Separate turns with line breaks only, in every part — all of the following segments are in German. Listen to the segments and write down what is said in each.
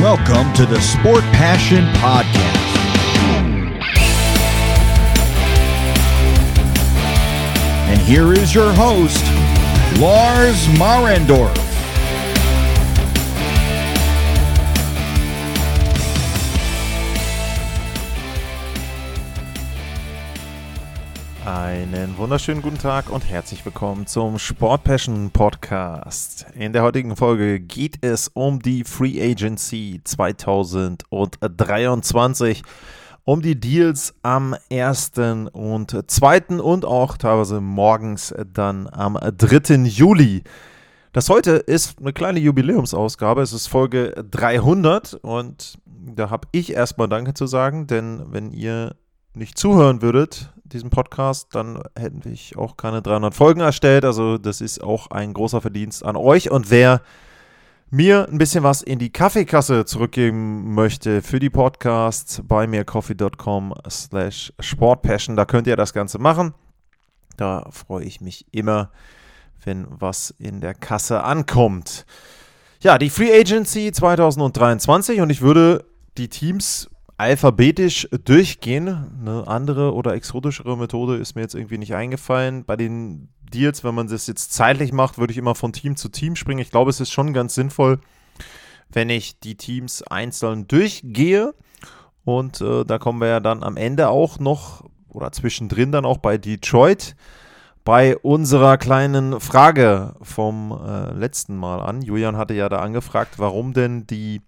Welcome to the Sport Passion Podcast. And here is your host, Lars Marendorf.
Einen wunderschönen guten Tag und herzlich willkommen zum Sport Passion Podcast. In der heutigen Folge geht es um die Free Agency 2023, um die Deals am 1. und 2. und auch teilweise morgens dann am 3. Juli. Das heute ist eine kleine Jubiläumsausgabe. Es ist Folge 300 und da habe ich erstmal Danke zu sagen, denn wenn ihr nicht zuhören würdet, diesem Podcast, dann hätten ich auch keine 300 Folgen erstellt. Also das ist auch ein großer Verdienst an euch. Und wer mir ein bisschen was in die Kaffeekasse zurückgeben möchte für die Podcasts bei mircoffee.com slash sportpassion, da könnt ihr das Ganze machen. Da freue ich mich immer, wenn was in der Kasse ankommt. Ja, die Free Agency 2023 und ich würde die Teams alphabetisch durchgehen. Eine andere oder exotischere Methode ist mir jetzt irgendwie nicht eingefallen. Bei den Deals, wenn man das jetzt zeitlich macht, würde ich immer von Team zu Team springen. Ich glaube, es ist schon ganz sinnvoll, wenn ich die Teams einzeln durchgehe. Und äh, da kommen wir ja dann am Ende auch noch oder zwischendrin dann auch bei Detroit bei unserer kleinen Frage vom äh, letzten Mal an. Julian hatte ja da angefragt, warum denn die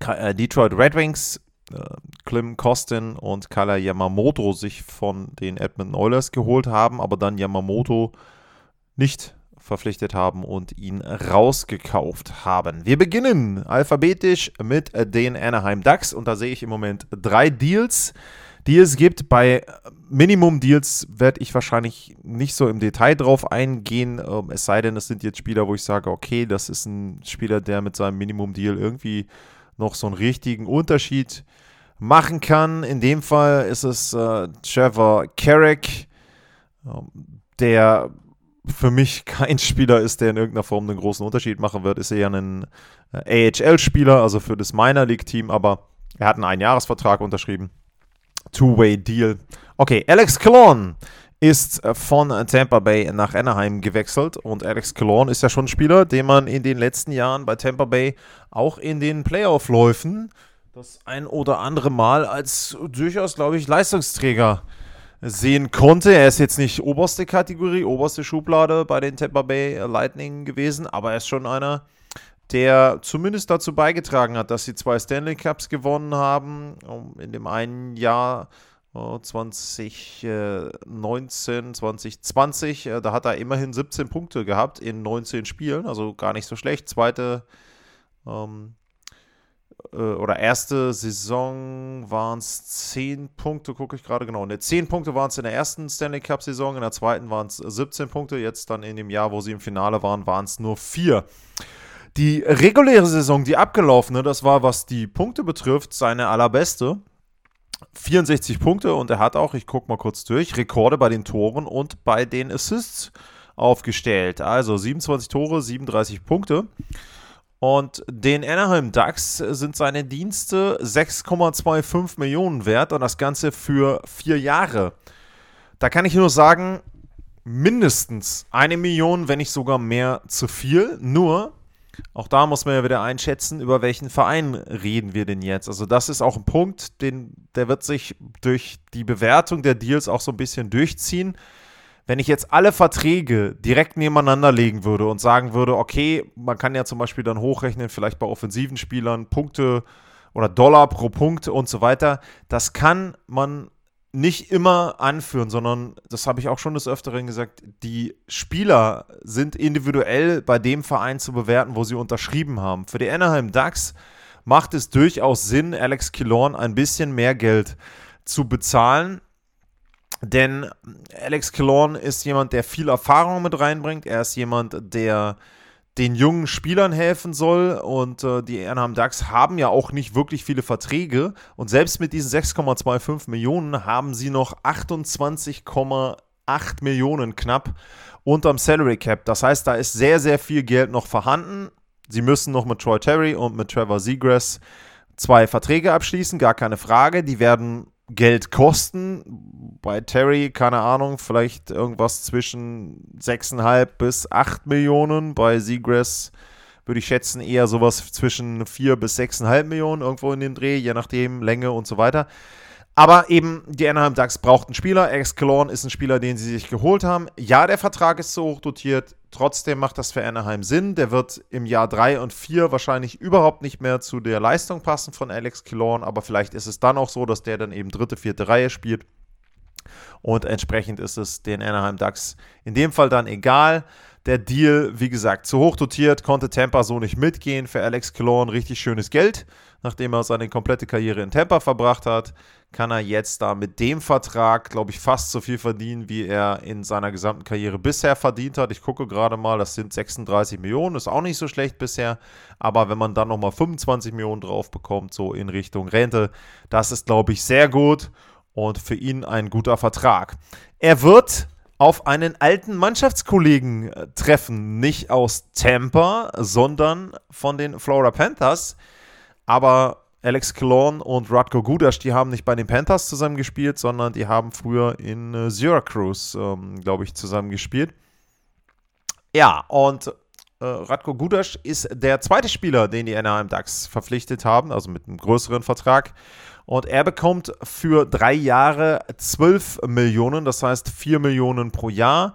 äh, Detroit Red Wings äh, Klim Kostin und Kala Yamamoto sich von den Edmonton Oilers geholt haben, aber dann Yamamoto nicht verpflichtet haben und ihn rausgekauft haben. Wir beginnen alphabetisch mit den Anaheim Ducks und da sehe ich im Moment drei Deals, die es gibt. Bei Minimum-Deals werde ich wahrscheinlich nicht so im Detail drauf eingehen, ähm, es sei denn, es sind jetzt Spieler, wo ich sage, okay, das ist ein Spieler, der mit seinem Minimum-Deal irgendwie noch so einen richtigen Unterschied machen kann. In dem Fall ist es äh, Trevor Carrick, ähm, der für mich kein Spieler ist, der in irgendeiner Form einen großen Unterschied machen wird. Ist eher ein äh, AHL-Spieler, also für das Minor League-Team, aber er hat einen Einjahresvertrag unterschrieben. Two-Way-Deal. Okay, Alex Cologne ist äh, von Tampa Bay nach Anaheim gewechselt und Alex Cologne ist ja schon ein Spieler, den man in den letzten Jahren bei Tampa Bay auch in den Playoff-Läufen das ein oder andere Mal als durchaus, glaube ich, Leistungsträger sehen konnte. Er ist jetzt nicht oberste Kategorie, oberste Schublade bei den Tampa Bay Lightning gewesen, aber er ist schon einer, der zumindest dazu beigetragen hat, dass sie zwei Stanley Cups gewonnen haben. In dem einen Jahr 2019, 2020, äh, da hat er immerhin 17 Punkte gehabt in 19 Spielen, also gar nicht so schlecht. Zweite ähm, äh, oder erste Saison waren es 10 Punkte, gucke ich gerade genau. Ne, 10 Punkte waren es in der ersten Stanley Cup-Saison, in der zweiten waren es 17 Punkte, jetzt dann in dem Jahr, wo sie im Finale waren, waren es nur 4. Die reguläre Saison, die abgelaufene, das war, was die Punkte betrifft, seine allerbeste. 64 Punkte und er hat auch, ich gucke mal kurz durch, Rekorde bei den Toren und bei den Assists aufgestellt. Also 27 Tore, 37 Punkte. Und den Anaheim Ducks sind seine Dienste 6,25 Millionen wert und das Ganze für vier Jahre. Da kann ich nur sagen, mindestens eine Million, wenn nicht sogar mehr zu viel. Nur, auch da muss man ja wieder einschätzen, über welchen Verein reden wir denn jetzt. Also das ist auch ein Punkt, den, der wird sich durch die Bewertung der Deals auch so ein bisschen durchziehen wenn ich jetzt alle Verträge direkt nebeneinander legen würde und sagen würde, okay, man kann ja zum Beispiel dann hochrechnen, vielleicht bei offensiven Spielern Punkte oder Dollar pro Punkt und so weiter, das kann man nicht immer anführen, sondern das habe ich auch schon des Öfteren gesagt, die Spieler sind individuell bei dem Verein zu bewerten, wo sie unterschrieben haben. Für die Anaheim Ducks macht es durchaus Sinn, Alex Killorn ein bisschen mehr Geld zu bezahlen, denn Alex Killorn ist jemand, der viel Erfahrung mit reinbringt. Er ist jemand, der den jungen Spielern helfen soll. Und äh, die Anaheim Ducks haben ja auch nicht wirklich viele Verträge. Und selbst mit diesen 6,25 Millionen haben sie noch 28,8 Millionen knapp unterm Salary Cap. Das heißt, da ist sehr, sehr viel Geld noch vorhanden. Sie müssen noch mit Troy Terry und mit Trevor Seagrass zwei Verträge abschließen, gar keine Frage. Die werden Geld kosten. Bei Terry, keine Ahnung, vielleicht irgendwas zwischen 6,5 bis 8 Millionen. Bei Seagrass würde ich schätzen, eher sowas zwischen 4 bis 6,5 Millionen, irgendwo in dem Dreh, je nachdem, Länge und so weiter. Aber eben, die Anaheim Ducks braucht einen Spieler. Killorn ist ein Spieler, den sie sich geholt haben. Ja, der Vertrag ist zu hoch dotiert. Trotzdem macht das für Anaheim Sinn. Der wird im Jahr 3 und 4 wahrscheinlich überhaupt nicht mehr zu der Leistung passen von Alex Killorn. Aber vielleicht ist es dann auch so, dass der dann eben dritte, vierte Reihe spielt. Und entsprechend ist es den Anaheim Ducks in dem Fall dann egal. Der Deal, wie gesagt, zu hoch dotiert, konnte Tampa so nicht mitgehen. Für Alex Killorn richtig schönes Geld. Nachdem er seine komplette Karriere in Tampa verbracht hat, kann er jetzt da mit dem Vertrag, glaube ich, fast so viel verdienen, wie er in seiner gesamten Karriere bisher verdient hat. Ich gucke gerade mal, das sind 36 Millionen, ist auch nicht so schlecht bisher. Aber wenn man dann nochmal 25 Millionen drauf bekommt, so in Richtung Rente, das ist, glaube ich, sehr gut und für ihn ein guter Vertrag. Er wird auf einen alten Mannschaftskollegen äh, treffen, nicht aus Tampa, sondern von den Florida Panthers. Aber Alex Killorn und Radko Gudas, die haben nicht bei den Panthers zusammen gespielt, sondern die haben früher in äh, Syracuse, ähm, glaube ich, zusammen gespielt. Ja, und äh, Radko Gudas ist der zweite Spieler, den die Anaheim Ducks verpflichtet haben, also mit einem größeren Vertrag. Und er bekommt für drei Jahre 12 Millionen, das heißt 4 Millionen pro Jahr.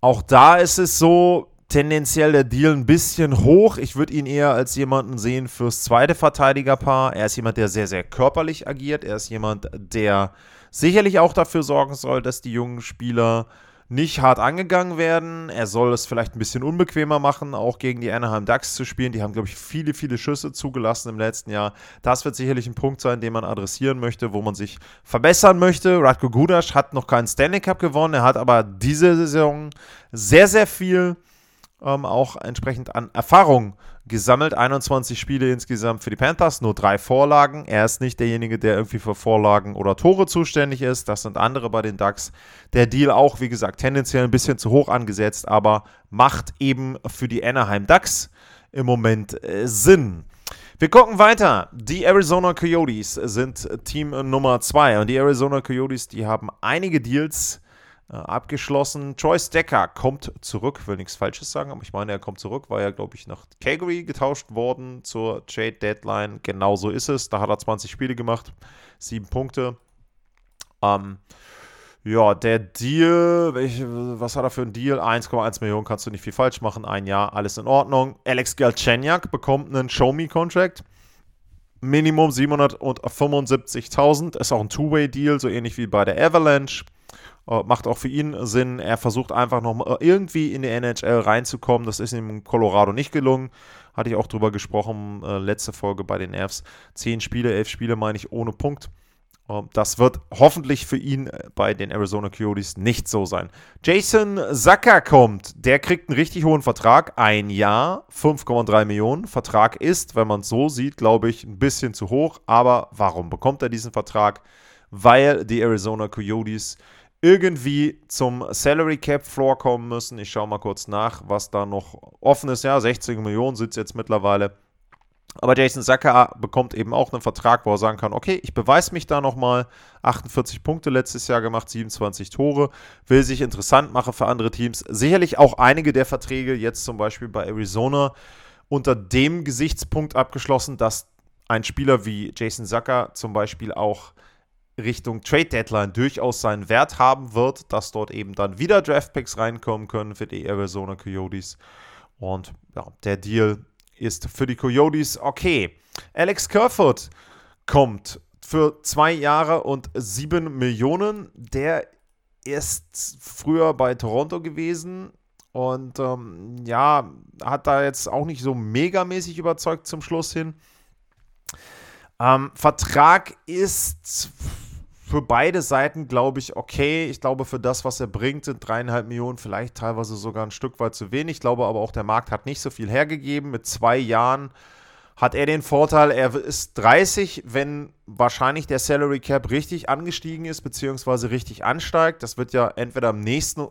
Auch da ist es so, tendenziell der Deal ein bisschen hoch. Ich würde ihn eher als jemanden sehen fürs zweite Verteidigerpaar. Er ist jemand, der sehr, sehr körperlich agiert. Er ist jemand, der sicherlich auch dafür sorgen soll, dass die jungen Spieler nicht hart angegangen werden. Er soll es vielleicht ein bisschen unbequemer machen, auch gegen die Anaheim Ducks zu spielen. Die haben, glaube ich, viele, viele Schüsse zugelassen im letzten Jahr. Das wird sicherlich ein Punkt sein, den man adressieren möchte, wo man sich verbessern möchte. Radko Gudas hat noch keinen Stanley Cup gewonnen. Er hat aber diese Saison sehr, sehr viel ähm, auch entsprechend an Erfahrung gesammelt. 21 Spiele insgesamt für die Panthers, nur drei Vorlagen. Er ist nicht derjenige, der irgendwie für Vorlagen oder Tore zuständig ist. Das sind andere bei den Ducks. Der Deal auch, wie gesagt, tendenziell ein bisschen zu hoch angesetzt, aber macht eben für die Anaheim Ducks im Moment äh, Sinn. Wir gucken weiter. Die Arizona Coyotes sind Team Nummer 2 und die Arizona Coyotes, die haben einige Deals abgeschlossen. Troy Decker kommt zurück, will nichts Falsches sagen, aber ich meine, er kommt zurück, war ja, glaube ich, nach Calgary getauscht worden zur Trade Deadline. Genau so ist es. Da hat er 20 Spiele gemacht, 7 Punkte. Ähm, ja, der Deal, welch, was hat er für ein Deal? 1,1 Millionen kannst du nicht viel falsch machen. Ein Jahr, alles in Ordnung. Alex Galchenyuk bekommt einen Show-Me-Contract. Minimum 775.000. Ist auch ein Two-Way-Deal, so ähnlich wie bei der Avalanche. Uh, macht auch für ihn Sinn. Er versucht einfach noch äh, irgendwie in die NHL reinzukommen. Das ist ihm in Colorado nicht gelungen. Hatte ich auch drüber gesprochen, äh, letzte Folge bei den Avs. Zehn Spiele, elf Spiele meine ich ohne Punkt. Uh, das wird hoffentlich für ihn äh, bei den Arizona Coyotes nicht so sein. Jason Zucker kommt. Der kriegt einen richtig hohen Vertrag. Ein Jahr, 5,3 Millionen. Vertrag ist, wenn man es so sieht, glaube ich, ein bisschen zu hoch. Aber warum bekommt er diesen Vertrag? Weil die Arizona Coyotes irgendwie zum Salary Cap Floor kommen müssen. Ich schaue mal kurz nach, was da noch offen ist. Ja, 60 Millionen es jetzt mittlerweile. Aber Jason Sacker bekommt eben auch einen Vertrag, wo er sagen kann, okay, ich beweise mich da nochmal. 48 Punkte letztes Jahr gemacht, 27 Tore. Will sich interessant machen für andere Teams. Sicherlich auch einige der Verträge, jetzt zum Beispiel bei Arizona, unter dem Gesichtspunkt abgeschlossen, dass ein Spieler wie Jason Sacker zum Beispiel auch Richtung Trade Deadline durchaus seinen Wert haben wird, dass dort eben dann wieder Draftpicks reinkommen können für die Arizona Coyotes. Und ja, der Deal ist für die Coyotes okay. Alex Kerfoot kommt für zwei Jahre und sieben Millionen. Der ist früher bei Toronto gewesen und ähm, ja, hat da jetzt auch nicht so megamäßig überzeugt zum Schluss hin. Ähm, Vertrag ist für beide Seiten, glaube ich, okay. Ich glaube, für das, was er bringt, sind dreieinhalb Millionen vielleicht teilweise sogar ein Stück weit zu wenig. Ich glaube aber auch, der Markt hat nicht so viel hergegeben. Mit zwei Jahren hat er den Vorteil, er ist 30, wenn wahrscheinlich der Salary Cap richtig angestiegen ist, beziehungsweise richtig ansteigt. Das wird ja entweder im nächsten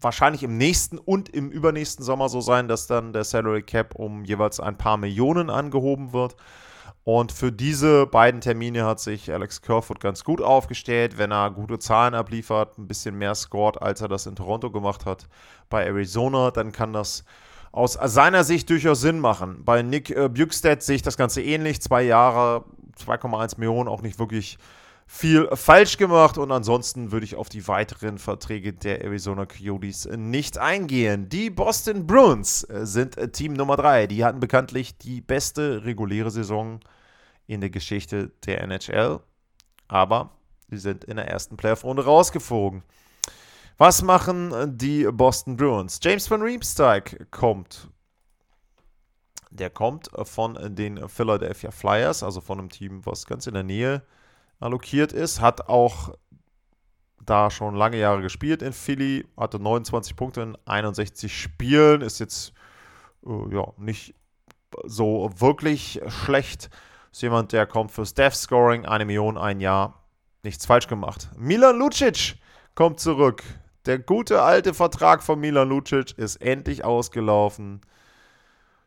wahrscheinlich im nächsten und im übernächsten Sommer so sein, dass dann der Salary Cap um jeweils ein paar Millionen angehoben wird. Und für diese beiden Termine hat sich Alex Kerfoot ganz gut aufgestellt, wenn er gute Zahlen abliefert, ein bisschen mehr scored, als er das in Toronto gemacht hat. Bei Arizona, dann kann das aus seiner Sicht durchaus Sinn machen. Bei Nick äh, Bukestead sehe ich das Ganze ähnlich. Zwei Jahre, 2,1 Millionen, auch nicht wirklich viel falsch gemacht und ansonsten würde ich auf die weiteren Verträge der Arizona Coyotes nicht eingehen. Die Boston Bruins äh, sind äh, Team Nummer 3. Die hatten bekanntlich die beste reguläre Saison in der Geschichte der NHL, aber sie sind in der ersten Playoff-Runde rausgeflogen. Was machen äh, die Boston Bruins? James van Riemsdyk kommt. Der kommt von den Philadelphia Flyers, also von einem Team, was ganz in der Nähe ist allokiert ist. Hat auch da schon lange Jahre gespielt in Philly, hatte 29 Punkte in 61 Spielen, ist jetzt äh, ja nicht so wirklich schlecht. Ist jemand, der kommt fürs Death Scoring, eine Million, ein Jahr, nichts falsch gemacht. Milan Lucic kommt zurück. Der gute alte Vertrag von Milan Lucic ist endlich ausgelaufen.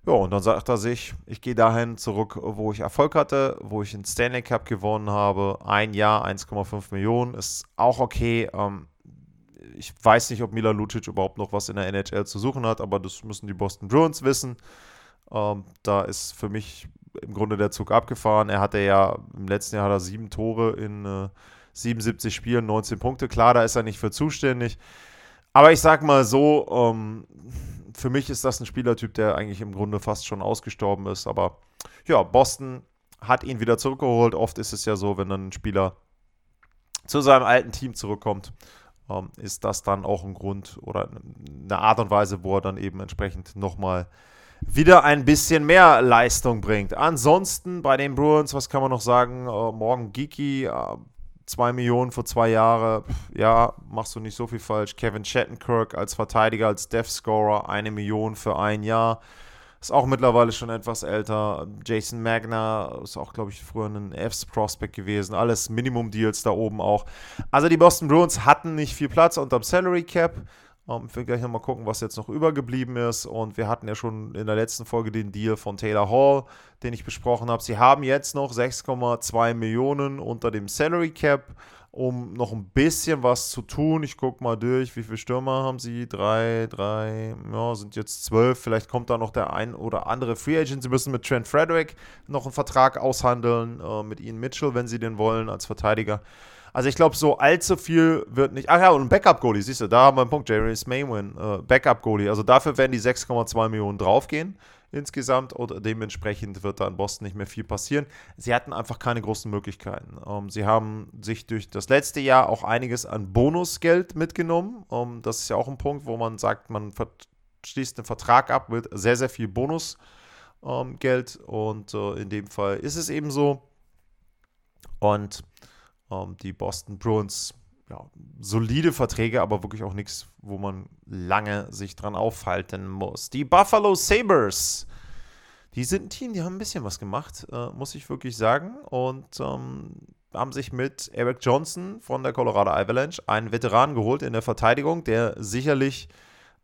Ja, und dann sagt er sich, ich gehe dahin zurück, wo ich Erfolg hatte, wo ich den Stanley Cup gewonnen habe. Ein Jahr, 1,5 Millionen, ist auch okay. Ähm, ich weiß nicht, ob Mila Lucic überhaupt noch was in der NHL zu suchen hat, aber das müssen die Boston Bruins wissen. Ähm, da ist für mich im Grunde der Zug abgefahren. Er hatte ja im letzten Jahr hat er sieben Tore in äh, 77 Spielen, 19 Punkte. Klar, da ist er nicht für zuständig. Aber ich sag mal so, ähm, für mich ist das ein Spielertyp, der eigentlich im Grunde fast schon ausgestorben ist. Aber ja, Boston hat ihn wieder zurückgeholt. Oft ist es ja so, wenn dann ein Spieler zu seinem alten Team zurückkommt, ähm, ist das dann auch ein Grund oder eine Art und Weise, wo er dann eben entsprechend nochmal wieder ein bisschen mehr Leistung bringt. Ansonsten bei den Bruins, was kann man noch sagen? Äh, morgen Geeky, äh, 2 Millionen für zwei Jahre, ja, machst du nicht so viel falsch. Kevin Shattenkirk als Verteidiger, als Death Scorer, eine Million für ein Jahr. Ist auch mittlerweile schon etwas älter. Jason Magna ist auch, glaube ich, früher ein Fs-Prospect gewesen. Alles Minimum-Deals da oben auch. Also die Boston Bruins hatten nicht viel Platz unterm Salary Cap. Ich will gleich nochmal gucken, was jetzt noch übergeblieben ist. Und wir hatten ja schon in der letzten Folge den Deal von Taylor Hall, den ich besprochen habe. Sie haben jetzt noch 6,2 Millionen unter dem Salary Cap, um noch ein bisschen was zu tun. Ich gucke mal durch, wie viele Stürmer haben sie? Drei, drei, ja, sind jetzt zwölf. Vielleicht kommt da noch der ein oder andere Free Agent. Sie müssen mit Trent Frederick noch einen Vertrag aushandeln, äh, mit Ian Mitchell, wenn sie den wollen, als Verteidiger. Also ich glaube, so allzu viel wird nicht. Ach ja, und ein Backup-Goalie, siehst du, da haben wir einen Punkt. Jerry Maywin, äh, Backup-Goalie. Also dafür werden die 6,2 Millionen draufgehen insgesamt und dementsprechend wird da in Boston nicht mehr viel passieren. Sie hatten einfach keine großen Möglichkeiten. Ähm, sie haben sich durch das letzte Jahr auch einiges an Bonusgeld mitgenommen. Ähm, das ist ja auch ein Punkt, wo man sagt, man schließt einen Vertrag ab mit sehr, sehr viel Bonusgeld ähm, und äh, in dem Fall ist es eben so. Und ähm, die Boston Bruins, ja, solide Verträge, aber wirklich auch nichts, wo man lange sich dran aufhalten muss. Die Buffalo Sabres, die sind ein Team, die haben ein bisschen was gemacht, äh, muss ich wirklich sagen. Und ähm, haben sich mit Eric Johnson von der Colorado Avalanche einen Veteran geholt in der Verteidigung, der sicherlich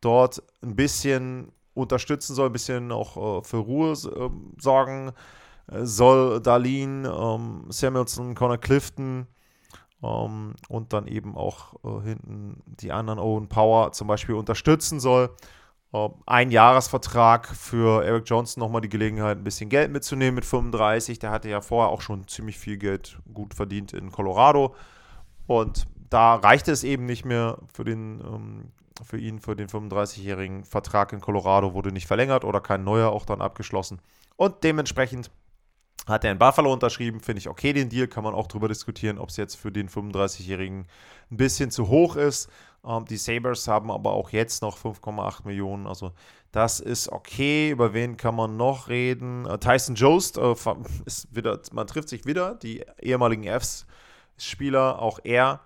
dort ein bisschen unterstützen soll, ein bisschen auch äh, für Ruhe äh, sorgen soll. Darlene, ähm, Samuelson, Connor Clifton, ähm, und dann eben auch äh, hinten die anderen Owen Power zum Beispiel unterstützen soll. Äh, ein Jahresvertrag für Eric Johnson nochmal die Gelegenheit, ein bisschen Geld mitzunehmen mit 35. Der hatte ja vorher auch schon ziemlich viel Geld gut verdient in Colorado. Und da reichte es eben nicht mehr für den ähm, für ihn, für den 35-jährigen Vertrag in Colorado wurde nicht verlängert oder kein neuer auch dann abgeschlossen. Und dementsprechend hat er in Buffalo unterschrieben, finde ich okay den Deal, kann man auch darüber diskutieren, ob es jetzt für den 35-Jährigen ein bisschen zu hoch ist. Ähm, die Sabres haben aber auch jetzt noch 5,8 Millionen, also das ist okay. Über wen kann man noch reden? Äh, Tyson Jost äh, ist wieder, man trifft sich wieder, die ehemaligen Fs-Spieler, auch er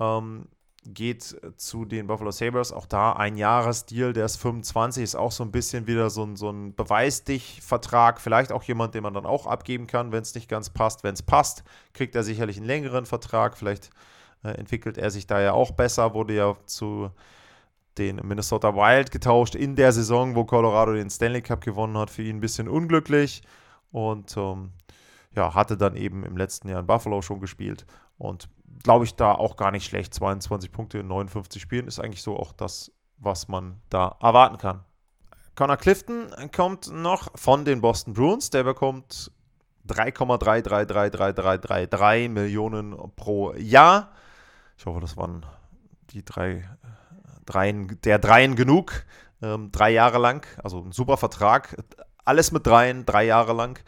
ähm, geht zu den Buffalo Sabres. Auch da ein Jahresdeal, der ist 25, ist auch so ein bisschen wieder so ein, so ein Beweis dich-Vertrag. Vielleicht auch jemand, den man dann auch abgeben kann, wenn es nicht ganz passt. Wenn es passt, kriegt er sicherlich einen längeren Vertrag. Vielleicht äh, entwickelt er sich da ja auch besser. Wurde ja zu den Minnesota Wild getauscht in der Saison, wo Colorado den Stanley Cup gewonnen hat. Für ihn ein bisschen unglücklich und ähm, ja, hatte dann eben im letzten Jahr in Buffalo schon gespielt und glaube ich da auch gar nicht schlecht. 22 Punkte in 59 Spielen ist eigentlich so auch das, was man da erwarten kann. Connor Clifton kommt noch von den Boston Bruins. Der bekommt 3,333333 Millionen pro Jahr. Ich hoffe, das waren die drei Dreien, der Dreien genug. Ähm, drei Jahre lang. Also ein super Vertrag. Alles mit Dreien, drei Jahre lang.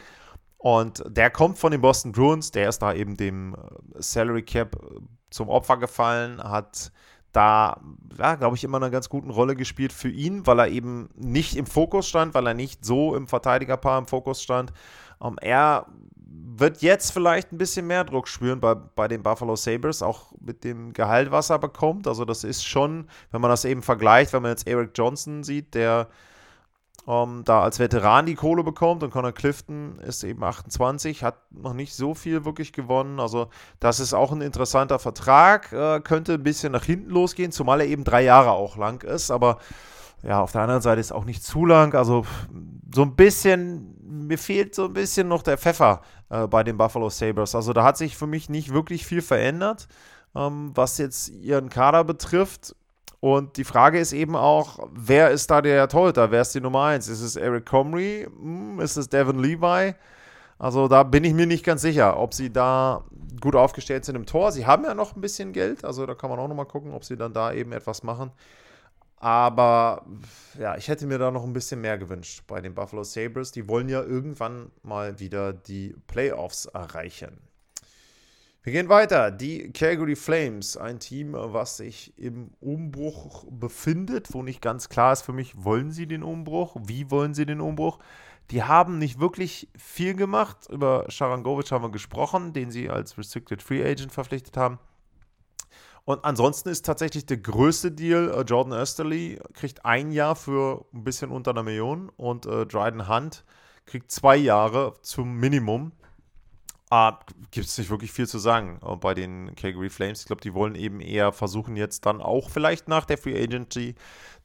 Und der kommt von den Boston Bruins. Der ist da eben dem äh, Salary Cap äh, zum Opfer gefallen, hat da, ja, glaube ich, immer eine ganz gute Rolle gespielt für ihn, weil er eben nicht im Fokus stand, weil er nicht so im Verteidigerpaar im Fokus stand. Um, ähm, er wird jetzt vielleicht ein bisschen mehr Druck spüren bei, bei den Buffalo Sabres, auch mit dem Gehalt, was er bekommt. Also das ist schon, wenn man das eben vergleicht, wenn man jetzt Eric Johnson sieht, der ähm, da als Veteran die Kohle bekommt und Connor Clifton ist eben 28, hat noch nicht so viel wirklich gewonnen. Also das ist auch ein interessanter Vertrag, äh, könnte ein bisschen nach hinten losgehen, zumal er eben drei Jahre auch lang ist, aber ja, auf der anderen Seite ist auch nicht zu lang. Also so ein bisschen, mir fehlt so ein bisschen noch der Pfeffer äh, bei den Buffalo Sabres. Also da hat sich für mich nicht wirklich viel verändert, ähm, was jetzt ihren Kader betrifft. Und die Frage ist eben auch, wer ist da der Torhüter? Wer ist die Nummer 1? Ist es Eric Comrie? Hm, ist es Devin Levi? Also da bin ich mir nicht ganz sicher, ob sie da gut aufgestellt sind im Tor. Sie haben ja noch ein bisschen Geld, also da kann man auch noch mal gucken, ob sie dann da eben etwas machen. Aber ja, ich hätte mir da noch ein bisschen mehr gewünscht bei den Buffalo Sabres. Die wollen ja irgendwann mal wieder die Playoffs erreichen. Wir gehen weiter. Die Calgary Flames, ein Team, was sich im Umbruch befindet, wo nicht ganz klar ist für mich, wollen sie den Umbruch? Wie wollen sie den Umbruch? Die haben nicht wirklich viel gemacht. Über Sharangovic haben wir gesprochen, den sie als Restricted Free Agent verpflichtet haben. Und ansonsten ist tatsächlich der größte Deal, äh, Jordan Österly kriegt ein Jahr für ein bisschen unter einer Million und äh, Dryden Hunt kriegt zwei Jahre zum Minimum. Ah, Gibt es nicht wirklich viel zu sagen äh, bei den Calgary Flames. Ich glaube, die wollen eben eher versuchen, jetzt dann auch vielleicht nach der Free Agency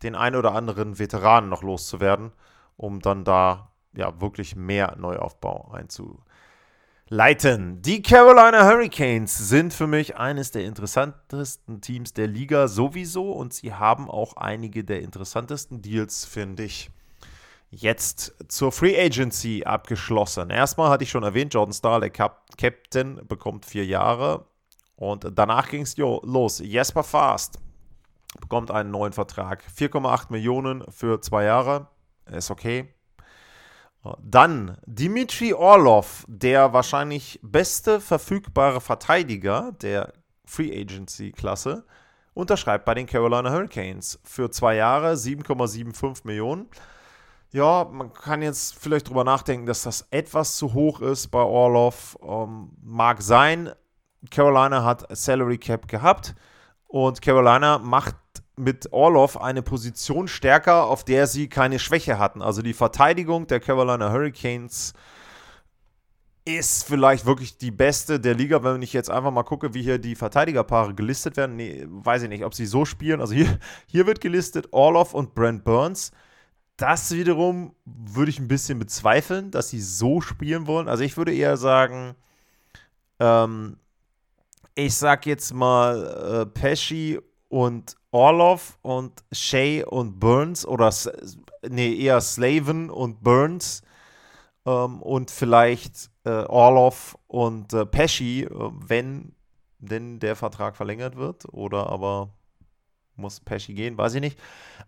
den einen oder anderen Veteranen noch loszuwerden, um dann da ja wirklich mehr Neuaufbau einzuleiten. Die Carolina Hurricanes sind für mich eines der interessantesten Teams der Liga sowieso und sie haben auch einige der interessantesten Deals, finde ich jetzt zur Free Agency abgeschlossen. Erstmal hatte ich schon erwähnt, Jordan Stahl, der Cap Captain, bekommt vier Jahre. Und danach ging es los. Jesper Fast bekommt einen neuen Vertrag. 4,8 Millionen für zwei Jahre. Ist okay. Dann Dimitri Orlov, der wahrscheinlich beste verfügbare Verteidiger der Free Agency Klasse, unterschreibt bei den Carolina Hurricanes für zwei Jahre 7,75 Millionen. Ja, man kann jetzt vielleicht drüber nachdenken, dass das etwas zu hoch ist bei Orlov. Ähm, mag sein. Carolina hat Salary Cap gehabt und Carolina macht mit Orlov eine Position stärker, auf der sie keine Schwäche hatten. Also die Verteidigung der Carolina Hurricanes ist vielleicht wirklich die beste der Liga, wenn ich jetzt einfach mal gucke, wie hier die Verteidigerpaare gelistet werden. Nee, weiß ich nicht, ob sie so spielen. Also hier, hier wird gelistet Orlov und Brent Burns. Das wiederum würde ich ein bisschen bezweifeln, dass sie so spielen wollen. Also ich würde eher sagen, ähm, ich sag jetzt mal äh, Pesci und Orlov und Shea und Burns oder nee, eher Slaven und Burns ähm, und vielleicht äh, Orlov und äh, Pesci, äh, wenn denn der Vertrag verlängert wird oder aber muss Pesci gehen, weiß ich nicht.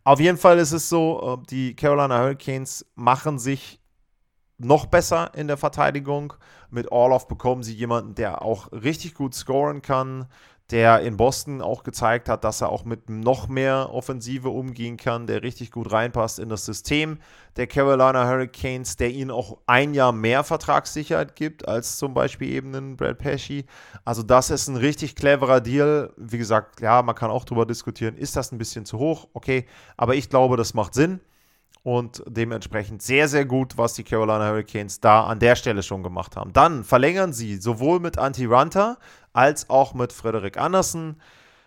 Auf jeden Fall ist es so, äh, die Carolina Hurricanes machen sich noch besser in der Verteidigung. Mit Orloff bekommen sie jemanden, der auch richtig gut scoren kann, der in Boston auch gezeigt hat, dass er auch mit noch mehr Offensive umgehen kann, der richtig gut reinpasst in das System der Carolina Hurricanes, der ihnen auch ein Jahr mehr Vertragssicherheit gibt als zum Beispiel eben ein Brad Pesci. Also das ist ein richtig cleverer Deal. Wie gesagt, ja, man kann auch darüber diskutieren, ist das ein bisschen zu hoch? Okay, aber ich glaube, das macht Sinn und dementsprechend sehr, sehr gut, was die Carolina Hurricanes da an der Stelle schon gemacht haben. Dann verlängern sie sowohl mit Anti Runter als auch mit Frederik Andersen.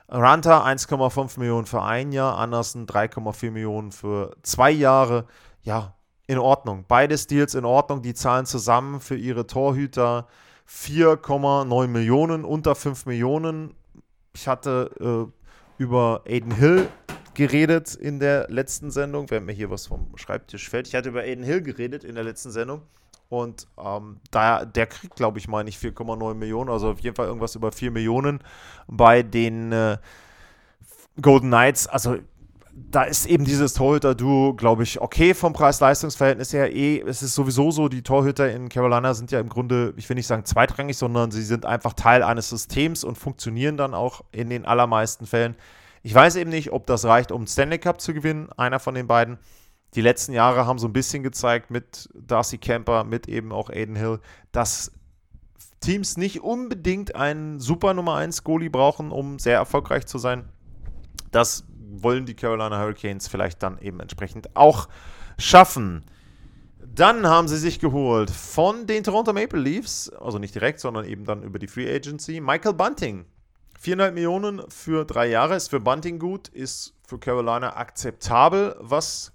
Ranta 1,5 Millionen für ein Jahr, Anderson 3,4 Millionen für zwei Jahre. Ja, in Ordnung. Beide Deals in Ordnung. Die zahlen zusammen für ihre Torhüter 4,9 Millionen, unter 5 Millionen. Ich hatte äh, über Aiden Hill geredet in der letzten Sendung, während mir hier was vom Schreibtisch fällt. Ich hatte über Aiden Hill geredet in der letzten Sendung. Und ähm, da, der kriegt, glaube ich, meine ich, 4,9 Millionen, also auf jeden Fall irgendwas über 4 Millionen bei den äh, Golden Knights. Also da ist eben dieses Torhüter-Duo, glaube ich, okay vom Preis-Leistungs-Verhältnis her. Eh, es ist sowieso so, die Torhüter in Carolina sind ja im Grunde, ich will nicht sagen zweitrangig, sondern sie sind einfach Teil eines Systems und funktionieren dann auch in den allermeisten Fällen. Ich weiß eben nicht, ob das reicht, um Stanley Cup zu gewinnen, einer von den beiden. Die letzten Jahre haben so ein bisschen gezeigt mit Darcy Camper, mit eben auch Aiden Hill, dass Teams nicht unbedingt einen super Nummer 1 Goalie brauchen, um sehr erfolgreich zu sein. Das wollen die Carolina Hurricanes vielleicht dann eben entsprechend auch schaffen. Dann haben sie sich geholt von den Toronto Maple Leafs, also nicht direkt, sondern eben dann über die Free Agency, Michael Bunting. 4,5 Millionen für drei Jahre ist für Bunting gut, ist für Carolina akzeptabel, was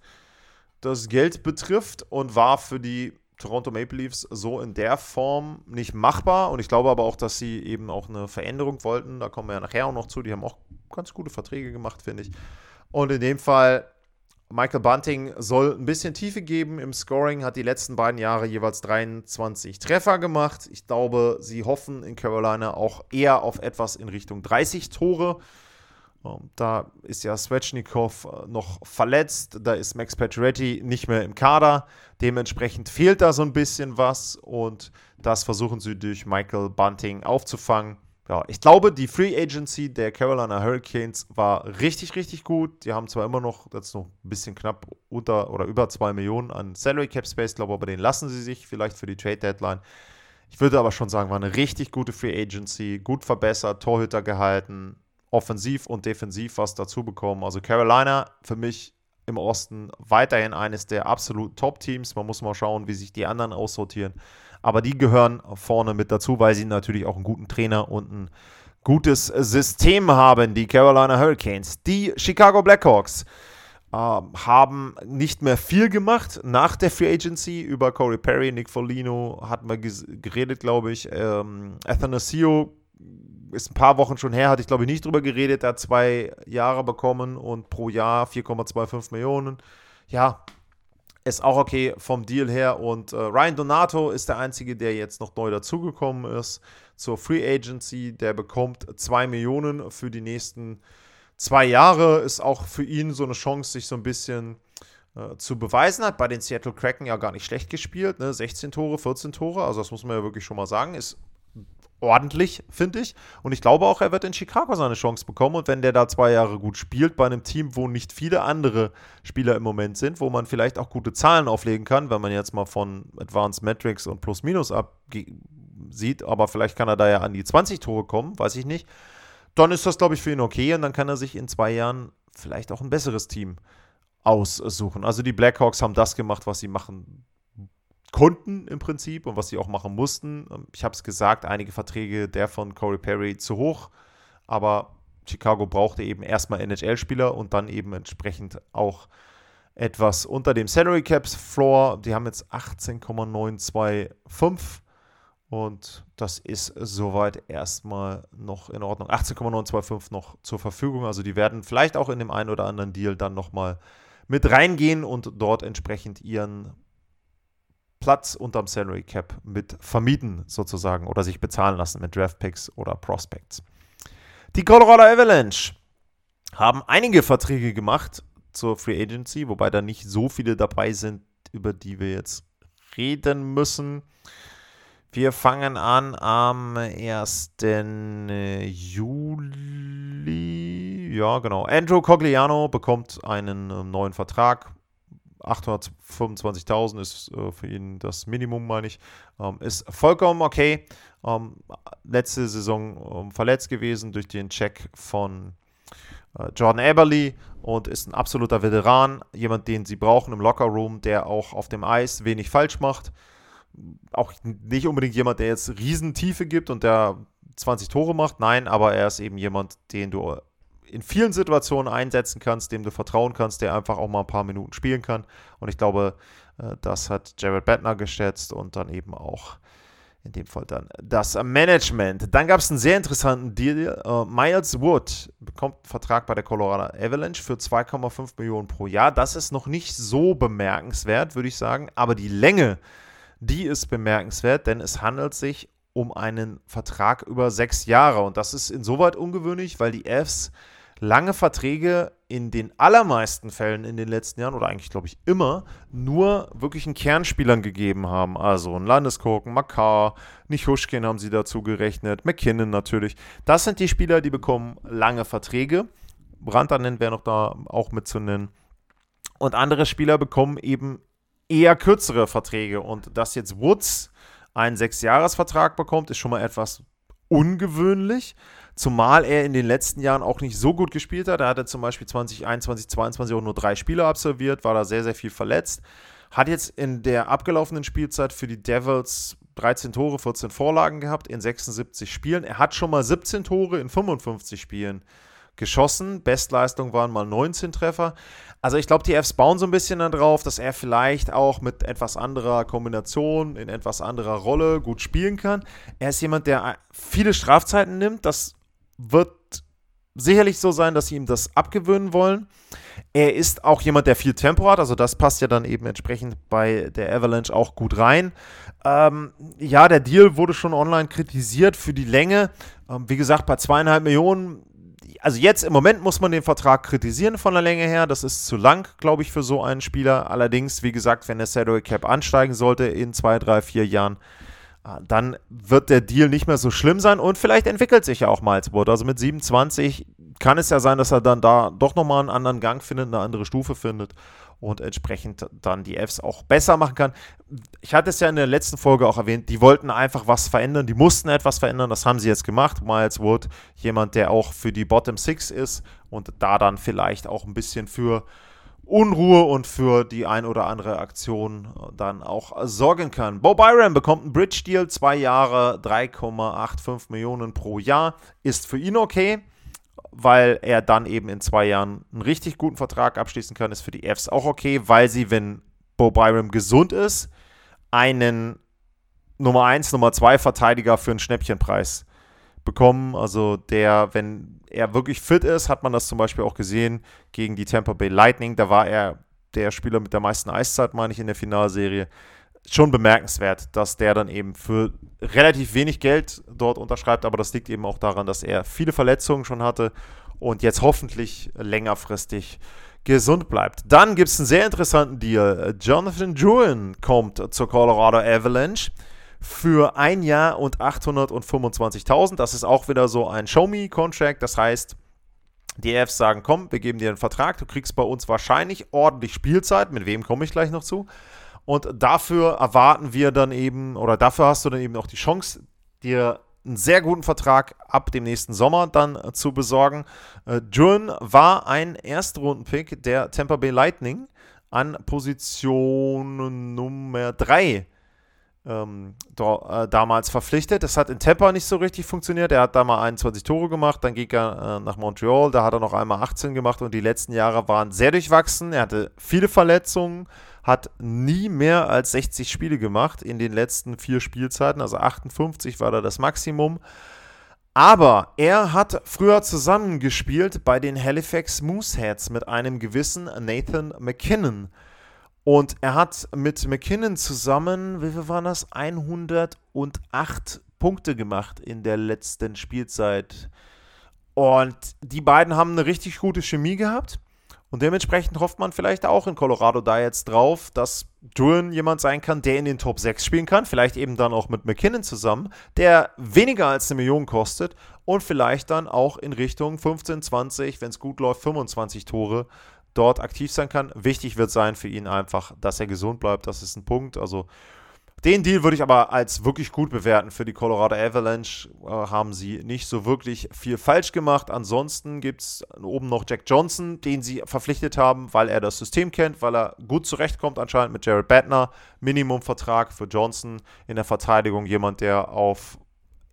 das Geld betrifft und war für die Toronto Maple Leafs so in der Form nicht machbar. Und ich glaube aber auch, dass sie eben auch eine Veränderung wollten. Da kommen wir ja nachher auch noch zu. Die haben auch ganz gute Verträge gemacht, finde ich. Und in dem Fall, Michael Bunting soll ein bisschen Tiefe geben im Scoring, hat die letzten beiden Jahre jeweils 23 Treffer gemacht. Ich glaube, sie hoffen in Carolina auch eher auf etwas in Richtung 30 Tore. Ähm, da ist ja Svechnikov äh, noch verletzt, da ist Max Pacioretty nicht mehr im Kader. Dementsprechend fehlt da so ein bisschen was und das versuchen sie durch Michael Bunting aufzufangen. Ja, ich glaube, die Free Agency der Carolina Hurricanes war richtig, richtig gut. Die haben zwar immer noch, jetzt noch ein bisschen knapp unter oder über 2 Millionen an Salary Cap Space, glaube aber den lassen sie sich vielleicht für die Trade Deadline. Ich würde aber schon sagen, war eine richtig gute Free Agency, gut verbessert, Torhüter gehalten, offensiv und defensiv was dazu bekommen. Also Carolina für mich im Osten weiterhin eines der absoluten Top-Teams. Man muss mal schauen, wie sich die anderen aussortieren. Aber die gehören vorne mit dazu, weil sie natürlich auch einen guten Trainer und ein gutes System haben, die Carolina Hurricanes. Die Chicago Blackhawks äh, haben nicht mehr viel gemacht nach der Free Agency. Über Corey Perry, Nick Folino hatten wir geredet, glaube ich. Ähm, Athanasio ist ein paar Wochen schon her, hatte ich glaube ich nicht drüber geredet. Er hat zwei Jahre bekommen und pro Jahr 4,25 Millionen. Ja, ist auch okay vom Deal her. Und äh, Ryan Donato ist der Einzige, der jetzt noch neu dazugekommen ist zur Free Agency. Der bekommt 2 Millionen für die nächsten zwei Jahre. Ist auch für ihn so eine Chance, sich so ein bisschen äh, zu beweisen. Hat bei den Seattle Kraken ja gar nicht schlecht gespielt. Ne? 16 Tore, 14 Tore. Also das muss man ja wirklich schon mal sagen. Ist ordentlich, finde ich. Und ich glaube auch, er wird in Chicago seine Chance bekommen. Und wenn der da zwei Jahre gut spielt, bei einem Team, wo nicht viele andere Spieler im Moment sind, wo man vielleicht auch gute Zahlen auflegen kann, wenn man jetzt mal von Advanced Metrics und Plus-Minus sieht, aber vielleicht kann er da ja an die 20 Tore kommen, weiß ich nicht. Dann ist das, glaube ich, für ihn okay und dann kann er sich in zwei Jahren vielleicht auch ein besseres Team aussuchen. Also die Blackhawks haben das gemacht, was sie machen konnten im Prinzip und was sie auch machen mussten. Ähm, ich habe es gesagt, einige Verträge, der von Corey Perry zu hoch, aber Chicago brauchte eben erstmal NHL-Spieler und dann eben entsprechend auch etwas unter dem Salary Caps Floor. Die haben jetzt 18,925 und das ist soweit erstmal noch in Ordnung. 18,925 noch zur Verfügung. Also die werden vielleicht auch in dem einen oder anderen Deal dann nochmal mit reingehen und dort entsprechend ihren Platz unterm Salary Cap mit vermieten sozusagen oder sich bezahlen lassen mit Draft Picks oder Prospects. Die Colorado Avalanche haben einige Verträge gemacht zur Free Agency, wobei da nicht so viele dabei sind, über die wir jetzt reden müssen. Wir fangen an am 1. Äh, Juli. Ja, genau. Andrew Cogliano bekommt einen äh, neuen Vertrag 825.000 ist äh, für ihn das Minimum, meine ich. Ähm, ist vollkommen okay. Ähm, letzte Saison ähm, verletzt gewesen durch den Check von äh, Jordan Eberly und ist ein absoluter Veteran. Jemand, den sie brauchen im Lockerroom, der auch auf dem Eis wenig falsch macht. Auch nicht unbedingt jemand, der jetzt Riesentiefe gibt und der 20 Tore macht. Nein, aber er ist eben jemand, den du in vielen Situationen einsetzen kannst, dem du vertrauen kannst, der einfach auch mal ein paar Minuten spielen kann. Und ich glaube, äh, das hat Jared Bettner geschätzt und dann eben auch in dem Fall dann das Management. Dann gab es einen sehr interessanten Deal. Uh, Miles Wood bekommt einen Vertrag bei der Colorado Avalanche für 2,5 Millionen pro Jahr. Das ist noch nicht so bemerkenswert, würde ich sagen. Aber die Länge, die ist bemerkenswert, denn es handelt sich um einen Vertrag über sechs Jahre. Und das ist insoweit ungewöhnlich, weil die Fs lange Verträge in den allermeisten Fällen in den letzten Jahren oder eigentlich glaube ich immer nur wirklichen Kernspielern gegeben haben. Also ein Landeskoken, Makar, Nichushkin haben sie dazu gerechnet, McKinnon natürlich. Das sind die Spieler, die bekommen lange Verträge. Brantanen wäre noch da auch mit zu nennen. Und andere Spieler bekommen eben eher kürzere Verträge. Und dass jetzt Woods einen Sechsjahresvertrag bekommt, ist schon mal etwas ungewöhnlich. Zumal er in den letzten Jahren auch nicht so gut gespielt hat. Er hatte zum Beispiel 2021, 2022 auch nur drei Spiele absolviert, war da sehr, sehr viel verletzt. Hat jetzt in der abgelaufenen Spielzeit für die Devils 13 Tore, 14 Vorlagen gehabt in 76 Spielen. Er hat schon mal 17 Tore in 55 Spielen geschossen. Bestleistung waren mal 19 Treffer. Also ich glaube, die Fs bauen so ein bisschen darauf, dass er vielleicht auch mit etwas anderer Kombination, in etwas anderer Rolle gut spielen kann. Er ist jemand, der viele Strafzeiten nimmt. Das wird sicherlich so sein, dass sie ihm das abgewöhnen wollen. Er ist auch jemand, der viel Tempo hat, also das passt ja dann eben entsprechend bei der Avalanche auch gut rein. Ähm, ja, der Deal wurde schon online kritisiert für die Länge. Ähm, wie gesagt, bei zweieinhalb Millionen also jetzt im Moment muss man den Vertrag kritisieren von der Länge her. Das ist zu lang, glaube ich, für so einen Spieler. Allerdings, wie gesagt, wenn der Salary Cap ansteigen sollte in zwei, drei, vier Jahren, Ah, dann wird der Deal nicht mehr so schlimm sein und vielleicht entwickelt sich ja auch Malzwood. Also mit 27 kann es ja sein, dass er dann da doch nochmal einen anderen Gang findet, eine andere Stufe findet und entsprechend dann die Fs auch besser machen kann. Ich hatte es ja in der letzten Folge auch erwähnt, die wollten einfach was verändern, die mussten etwas verändern, das haben sie jetzt gemacht. Miles Wood, jemand, der auch für die Bottom Six ist und da dann vielleicht auch ein bisschen für Unruhe und für die ein oder andere Aktion dann auch sorgen kann. Bo Byron bekommt einen Bridge-Deal, zwei Jahre, 3,85 Millionen pro Jahr. Ist für ihn okay, weil er dann eben in zwei Jahren einen richtig guten Vertrag abschließen kann. Ist für die Fs auch okay, weil sie, wenn Bo Byron gesund ist, einen Nummer 1, Nummer 2 Verteidiger für einen Schnäppchenpreis bekommen. Also der, wenn er wirklich fit ist, hat man das zum Beispiel auch gesehen gegen die Tampa Bay Lightning. Da war er der Spieler mit der meisten Eiszeit, meine ich, in der Finalserie. Schon bemerkenswert, dass der dann eben für relativ wenig Geld dort unterschreibt, aber das liegt eben auch daran, dass er viele Verletzungen schon hatte und jetzt hoffentlich längerfristig gesund bleibt. Dann gibt es einen sehr interessanten Deal. Jonathan Druin kommt zur Colorado Avalanche für ein Jahr und 825.000. Das ist auch wieder so ein Show-Me-Contract. Das heißt, die Fs sagen, komm, wir geben dir einen Vertrag, du kriegst bei uns wahrscheinlich ordentlich Spielzeit, mit wem komme ich gleich noch zu. Und dafür erwarten wir dann eben, oder dafür hast du dann eben auch die Chance, dir einen sehr guten Vertrag ab dem nächsten Sommer dann äh, zu besorgen. Äh, war ein Erstrunden-Pick der Tampa Bay Lightning an Position Nummer 3 ähm, da, äh, damals verpflichtet. Das hat in Tampa nicht so richtig funktioniert. Er hat da mal 21 Tore gemacht, dann ging er äh, nach Montreal, da hat er noch einmal 18 gemacht und die letzten Jahre waren sehr durchwachsen. Er hatte viele Verletzungen, hat nie mehr als 60 Spiele gemacht in den letzten vier Spielzeiten, also 58 war da das Maximum. Aber er hat früher zusammengespielt bei den Halifax Mooseheads mit einem gewissen Nathan McKinnon. Und er hat mit McKinnon zusammen, wie viel waren das? 108 Punkte gemacht in der letzten Spielzeit. Und die beiden haben eine richtig gute Chemie gehabt. Und dementsprechend hofft man vielleicht auch in Colorado da jetzt drauf, dass Druin jemand sein kann, der in den Top 6 spielen kann. Vielleicht eben dann auch mit McKinnon zusammen, der weniger als eine Million kostet und vielleicht dann auch in Richtung 15, 20, wenn es gut läuft, 25 Tore dort aktiv sein kann. Wichtig wird sein für ihn einfach, dass er gesund bleibt. Das ist ein Punkt. Also den Deal würde ich aber als wirklich gut bewerten. Für die Colorado Avalanche äh, haben sie nicht so wirklich viel falsch gemacht. Ansonsten gibt es oben noch Jack Johnson, den sie verpflichtet haben, weil er das System kennt, weil er gut zurechtkommt anscheinend mit Jared Badner. Minimumvertrag für Johnson in der Verteidigung. Jemand, der auf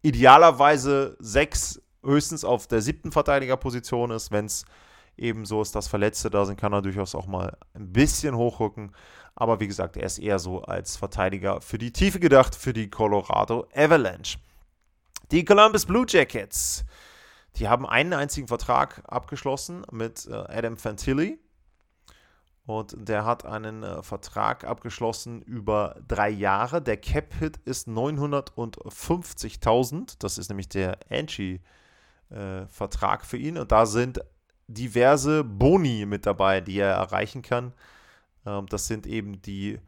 idealerweise sechs höchstens auf der siebten Verteidigerposition ist, wenn es eben so ist, dass Verletzte da sind, kann er durchaus auch mal ein bisschen hochrücken. Aber wie gesagt, er ist eher so als Verteidiger für die Tiefe gedacht, für die Colorado Avalanche. Die Columbus Blue Jackets, die haben einen einzigen Vertrag abgeschlossen mit äh, Adam Fantilli. Und der hat einen äh, Vertrag abgeschlossen über drei Jahre. Der Cap-Hit ist 950.000. Das ist nämlich der Angie-Vertrag äh, für ihn. Und da sind diverse Boni mit dabei, die er erreichen kann. Ähm, das sind eben die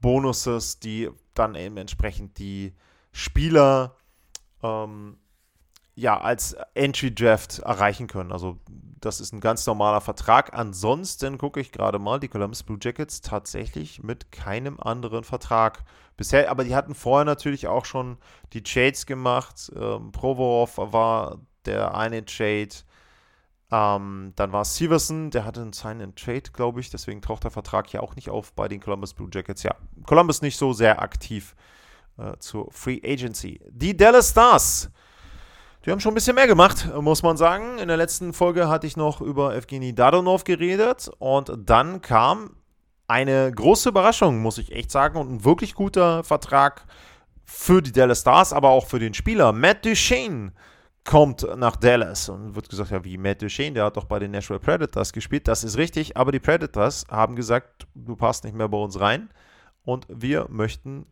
Bonuses, die dann eben entsprechend die Spieler ähm, ja, als Entry Draft erreichen können. Also das ist ein ganz normaler Vertrag. Ansonsten gucke ich gerade mal, die Columbus Blue Jackets tatsächlich mit keinem anderen Vertrag bisher. Aber die hatten vorher natürlich auch schon die Trades gemacht. Ähm, Provorov war der eine Trade. Ähm, dann war es Severson, der hatte einen Sign-and-Trade, glaube ich. Deswegen taucht der Vertrag hier auch nicht auf bei den Columbus Blue Jackets. Ja, Columbus nicht so sehr aktiv äh, zur Free Agency. Die Dallas Stars die haben schon ein bisschen mehr gemacht, muss man sagen. In der letzten Folge hatte ich noch über Evgeny Dadonov geredet und dann kam eine große Überraschung, muss ich echt sagen, und ein wirklich guter Vertrag für die Dallas Stars, aber auch für den Spieler. Matt Duchesne kommt nach Dallas und wird gesagt, ja, wie Matt Duchesne, der hat doch bei den Nashville Predators gespielt. Das ist richtig, aber die Predators haben gesagt, du passt nicht mehr bei uns rein und wir möchten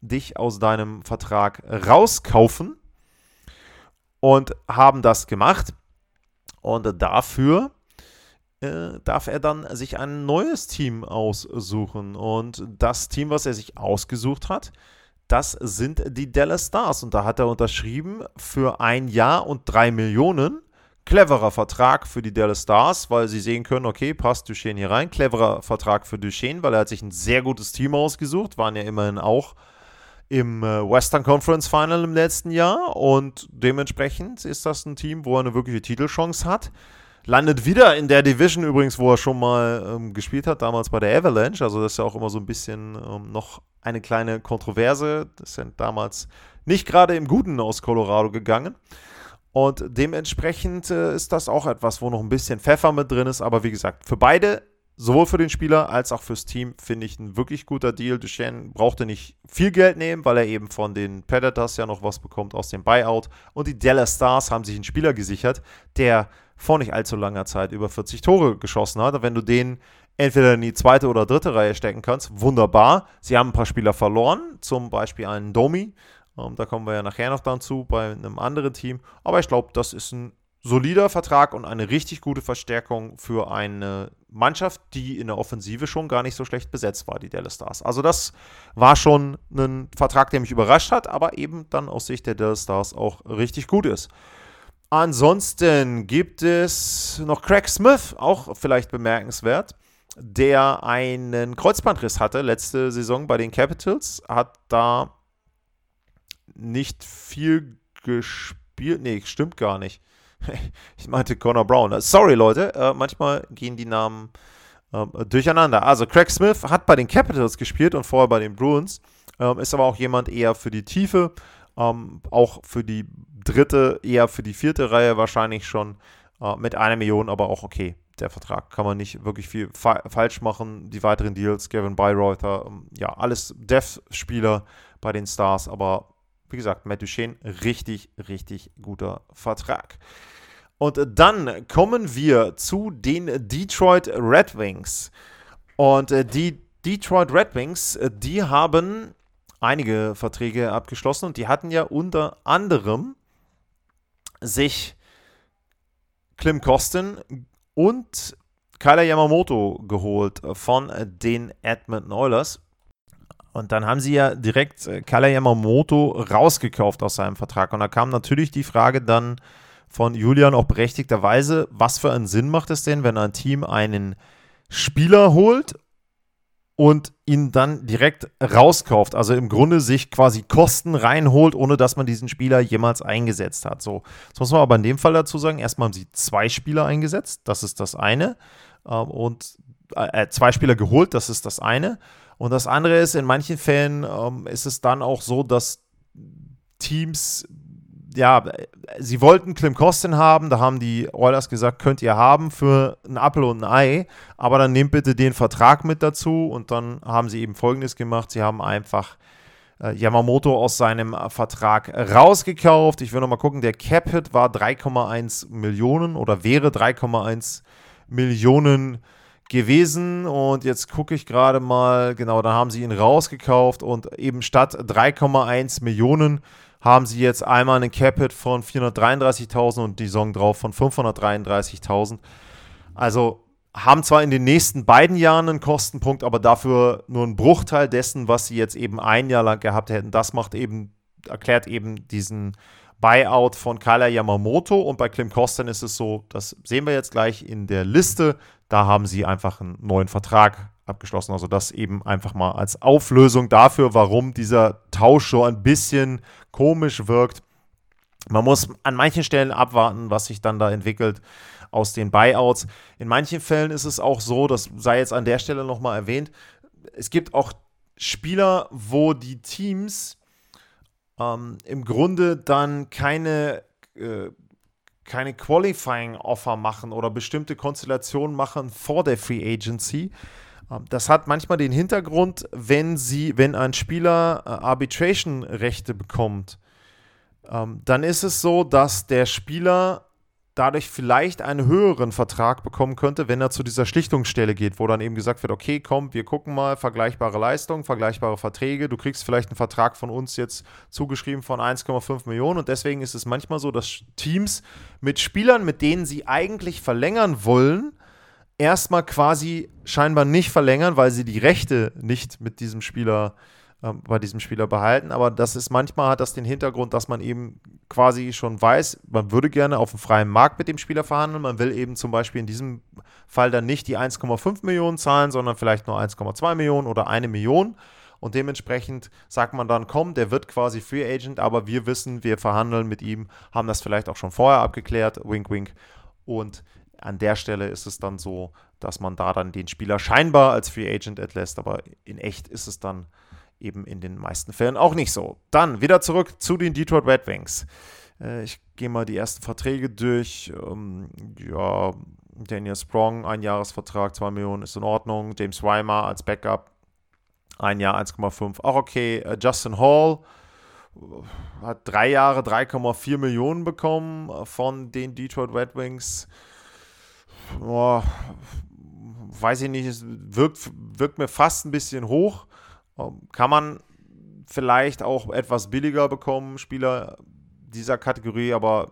dich aus deinem Vertrag rauskaufen und haben das gemacht. Und dafür äh, darf er dann sich ein neues Team aussuchen. Und das Team, was er sich ausgesucht hat, das sind die Dallas Stars. Und da hat er unterschrieben für ein Jahr und drei Millionen. Cleverer Vertrag für die Dallas Stars, weil sie sehen können, okay, passt Duchesne hier rein. Cleverer Vertrag für Duchesne, weil er hat sich ein sehr gutes Team ausgesucht, waren ja immerhin auch im äh, Western Conference Final im letzten Jahr und dementsprechend ist das ein Team, wo er eine wirkliche Titelchance hat. Landet wieder in der Division übrigens, wo er schon mal ähm, gespielt hat, damals bei der Avalanche. Also das ist ja auch immer so ein bisschen ähm, noch eine kleine Kontroverse. Das sind damals nicht gerade im Guten aus Colorado gegangen. Und dementsprechend äh, ist das auch etwas, wo noch ein bisschen Pfeffer mit drin ist. Aber wie gesagt, für beide sowohl für den Spieler als auch fürs Team finde ich ein wirklich guter Deal. Duchenne brauchte nicht viel Geld nehmen, weil er eben von den Predators ja noch was bekommt aus dem Buyout. Und die Dallas Stars haben sich einen Spieler gesichert, der vor nicht allzu langer Zeit über 40 Tore geschossen hat. Wenn du den entweder in die zweite oder dritte Reihe stecken kannst, wunderbar. Sie haben ein paar Spieler verloren, zum Beispiel einen Domi. Ähm, da kommen wir ja nachher noch dann zu bei einem anderen Team. Aber ich glaube, das ist ein solider Vertrag und eine richtig gute Verstärkung für eine Mannschaft, die in der Offensive schon gar nicht so schlecht besetzt war, die Dallas Stars. Also das war schon ein Vertrag, der mich überrascht hat, aber eben dann aus Sicht der Dallas Stars auch richtig gut ist. Ansonsten gibt es noch Craig Smith, auch vielleicht bemerkenswert, der einen Kreuzbandriss hatte letzte Saison bei den Capitals, hat da nicht viel gespielt. Nee, stimmt gar nicht. ich meinte Connor Brown. Sorry, Leute, äh, manchmal gehen die Namen äh, durcheinander. Also, Craig Smith hat bei den Capitals gespielt und vorher bei den Bruins, ähm, ist aber auch jemand eher für die Tiefe, ähm, auch für die dritte, eher für die vierte Reihe wahrscheinlich schon äh, mit einer Million, aber auch okay. Der Vertrag kann man nicht wirklich viel fa falsch machen. Die weiteren Deals, Gavin Bayreuther, ähm, ja, alles Dev-Spieler bei den Stars, aber wie gesagt, Matt Duchesne, richtig, richtig guter Vertrag. Und dann kommen wir zu den Detroit Red Wings. Und äh, die Detroit Red Wings, äh, die haben einige Verträge abgeschlossen und die hatten ja unter anderem sich Klim Kosten und Kyler Yamamoto geholt von den Edmonton Oilers. Und dann haben sie ja direkt äh, Kala Yamamoto rausgekauft aus seinem Vertrag. Und da kam natürlich die Frage dann von Julian auch berechtigterweise, was für einen Sinn macht es denn, wenn ein Team einen Spieler holt und ihn dann direkt rauskauft. Also im Grunde sich quasi Kosten reinholt, ohne dass man diesen Spieler jemals eingesetzt hat. So, das muss man aber in dem Fall dazu sagen. Erstmal haben sie zwei Spieler eingesetzt, das ist das eine. Ähm, und äh, zwei Spieler geholt, das ist das eine. Und das andere ist, in manchen Fällen ähm, ist es dann auch so, dass Teams ja, sie wollten Klim Kostin haben, da haben die Oilers gesagt, könnt ihr haben für ein Apfel und ein Ei, aber dann nehmt bitte den Vertrag mit dazu und dann haben sie eben folgendes gemacht, sie haben einfach äh, Yamamoto aus seinem Vertrag rausgekauft. Ich will nochmal gucken, der Cap-Hit war 3,1 Millionen oder wäre 3,1 Millionen gewesen und jetzt gucke ich gerade mal, genau, da haben sie ihn rausgekauft und eben statt 3,1 Millionen haben sie jetzt einmal einen Capit von 433.000 und die Saison drauf von 533.000. Also haben zwar in den nächsten beiden Jahren einen Kostenpunkt, aber dafür nur einen Bruchteil dessen, was sie jetzt eben ein Jahr lang gehabt hätten. Das macht eben, erklärt eben diesen Buyout von Kala Yamamoto und bei Klim Kosten ist es so, das sehen wir jetzt gleich in der Liste, da haben sie einfach einen neuen Vertrag abgeschlossen. Also das eben einfach mal als Auflösung dafür, warum dieser Tausch so ein bisschen komisch wirkt. Man muss an manchen Stellen abwarten, was sich dann da entwickelt aus den Buyouts. In manchen Fällen ist es auch so, das sei jetzt an der Stelle nochmal erwähnt, es gibt auch Spieler, wo die Teams ähm, im Grunde dann keine, äh, keine Qualifying-Offer machen oder bestimmte Konstellationen machen vor der Free Agency. Ähm, das hat manchmal den Hintergrund, wenn sie, wenn ein Spieler äh, Arbitration-Rechte bekommt, ähm, dann ist es so, dass der Spieler dadurch vielleicht einen höheren Vertrag bekommen könnte, wenn er zu dieser Schlichtungsstelle geht, wo dann eben gesagt wird, okay, komm, wir gucken mal, vergleichbare Leistungen, vergleichbare Verträge, du kriegst vielleicht einen Vertrag von uns jetzt zugeschrieben von 1,5 Millionen. Und deswegen ist es manchmal so, dass Teams mit Spielern, mit denen sie eigentlich verlängern wollen, erstmal quasi scheinbar nicht verlängern, weil sie die Rechte nicht mit diesem Spieler äh, bei diesem Spieler behalten. Aber das ist manchmal hat das den Hintergrund, dass man eben quasi schon weiß, man würde gerne auf dem freien Markt mit dem Spieler verhandeln. Man will eben zum Beispiel in diesem Fall dann nicht die 1,5 Millionen zahlen, sondern vielleicht nur 1,2 Millionen oder eine Million. Und dementsprechend sagt man dann, komm, der wird quasi Free Agent, aber wir wissen, wir verhandeln mit ihm, haben das vielleicht auch schon vorher abgeklärt, wink, wink. Und an der Stelle ist es dann so, dass man da dann den Spieler scheinbar als Free Agent entlässt, aber in echt ist es dann eben in den meisten Fällen auch nicht so. Dann wieder zurück zu den Detroit Red Wings. Äh, ich gehe mal die ersten Verträge durch. Ähm, ja, Daniel Sprong, ein Jahresvertrag, 2 Millionen ist in Ordnung. James Weimer als Backup, ein Jahr 1,5, auch okay. Äh, Justin Hall hat drei Jahre 3,4 Millionen bekommen von den Detroit Red Wings oh, weiß ich nicht, es wirkt, wirkt mir fast ein bisschen hoch. Ähm, kann man vielleicht auch etwas billiger bekommen, Spieler dieser Kategorie, aber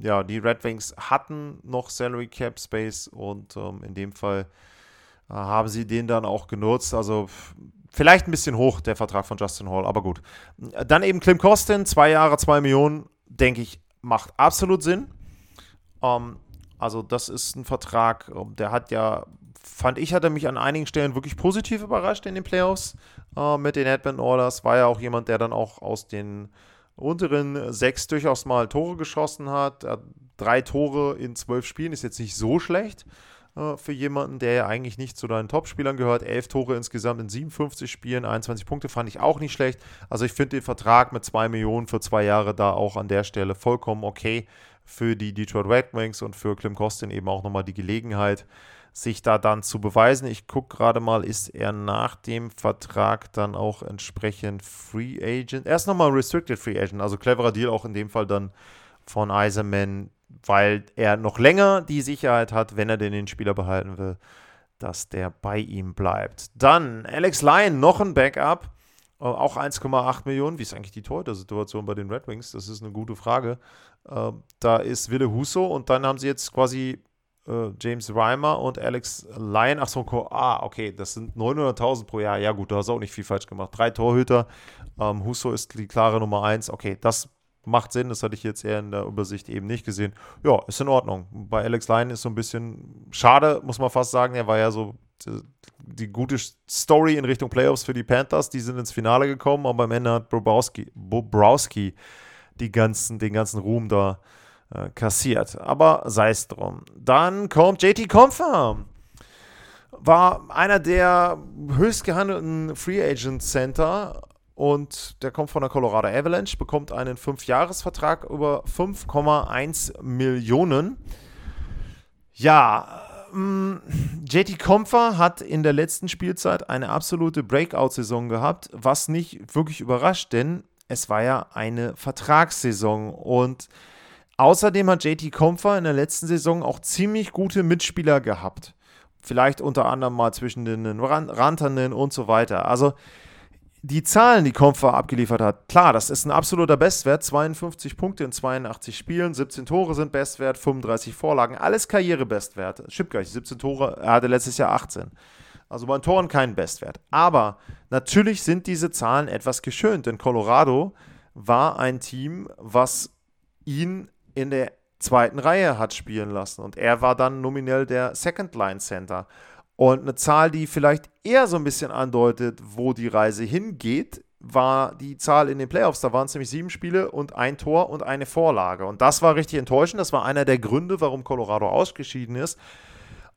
ja, die Red Wings hatten noch Salary Cap Space und ähm, in dem Fall äh, haben sie den dann auch genutzt. Also vielleicht ein bisschen hoch der Vertrag von Justin Hall, aber gut. Dann eben Klim Kostin, zwei Jahre, zwei Millionen, denke ich, macht absolut Sinn. Ähm, also das ist ein Vertrag, ähm, der hat ja, fand ich, hat er mich an einigen Stellen wirklich positiv überrascht in den Playoffs äh, mit den Edmund Orders. War ja auch jemand, der dann auch aus den unteren sechs durchaus mal Tore geschossen hat. Drei Tore in zwölf Spielen ist jetzt nicht so schlecht äh, für jemanden, der ja eigentlich nicht zu deinen Topspielern gehört. Elf Tore insgesamt in 57 Spielen, 21 Punkte fand ich auch nicht schlecht. Also ich finde den Vertrag mit zwei Millionen für zwei Jahre da auch an der Stelle vollkommen okay für die Detroit Red Wings und für Klim Kostin eben auch nochmal die Gelegenheit, sich da dann zu beweisen. Ich gucke gerade mal, ist er nach dem Vertrag dann auch entsprechend Free Agent? Erst nochmal Restricted Free Agent, also cleverer Deal auch in dem Fall dann von Eiserman, weil er noch länger die Sicherheit hat, wenn er denn den Spieler behalten will, dass der bei ihm bleibt. Dann Alex Lyon, noch ein Backup. Äh, auch 1,8 Millionen. Wie ist eigentlich die Torhüter-Situation bei den Red Wings? Das ist eine gute Frage. Äh, da ist Wille Huso und dann haben sie jetzt quasi äh, James Reimer und Alex Lyon. Ach so, ah, okay, das sind 900.000 pro Jahr. Ja, gut, da hast du auch nicht viel falsch gemacht. Drei Torhüter. Ähm, Huso ist die klare Nummer 1. Okay, das macht Sinn. Das hatte ich jetzt eher in der Übersicht eben nicht gesehen. Ja, ist in Ordnung. Bei Alex Lyon ist so ein bisschen schade, muss man fast sagen. Er war ja so die, die gute Story in Richtung Playoffs für die Panthers. Die sind ins Finale gekommen, aber am Ende hat Bobrowski, Bobrowski die ganzen, den ganzen Ruhm da äh, kassiert. Aber sei es drum. Dann kommt JT Comfer. War einer der höchst gehandelten Free Agent Center und der kommt von der Colorado Avalanche, bekommt einen 5-Jahres-Vertrag über 5,1 Millionen. Ja, JT Compher hat in der letzten Spielzeit eine absolute Breakout-Saison gehabt, was nicht wirklich überrascht, denn es war ja eine Vertragssaison und außerdem hat JT Compher in der letzten Saison auch ziemlich gute Mitspieler gehabt. Vielleicht unter anderem mal zwischen den Rantanen und so weiter. Also die Zahlen, die Kompfer abgeliefert hat, klar, das ist ein absoluter Bestwert. 52 Punkte in 82 Spielen, 17 Tore sind Bestwert, 35 Vorlagen, alles Karrierebestwert. Stimmt gleich, 17 Tore, er hatte letztes Jahr 18. Also bei Toren kein Bestwert. Aber natürlich sind diese Zahlen etwas geschönt, denn Colorado war ein Team, was ihn in der zweiten Reihe hat spielen lassen. Und er war dann nominell der Second Line Center. Und eine Zahl, die vielleicht eher so ein bisschen andeutet, wo die Reise hingeht, war die Zahl in den Playoffs. Da waren es nämlich sieben Spiele und ein Tor und eine Vorlage. Und das war richtig enttäuschend. Das war einer der Gründe, warum Colorado ausgeschieden ist.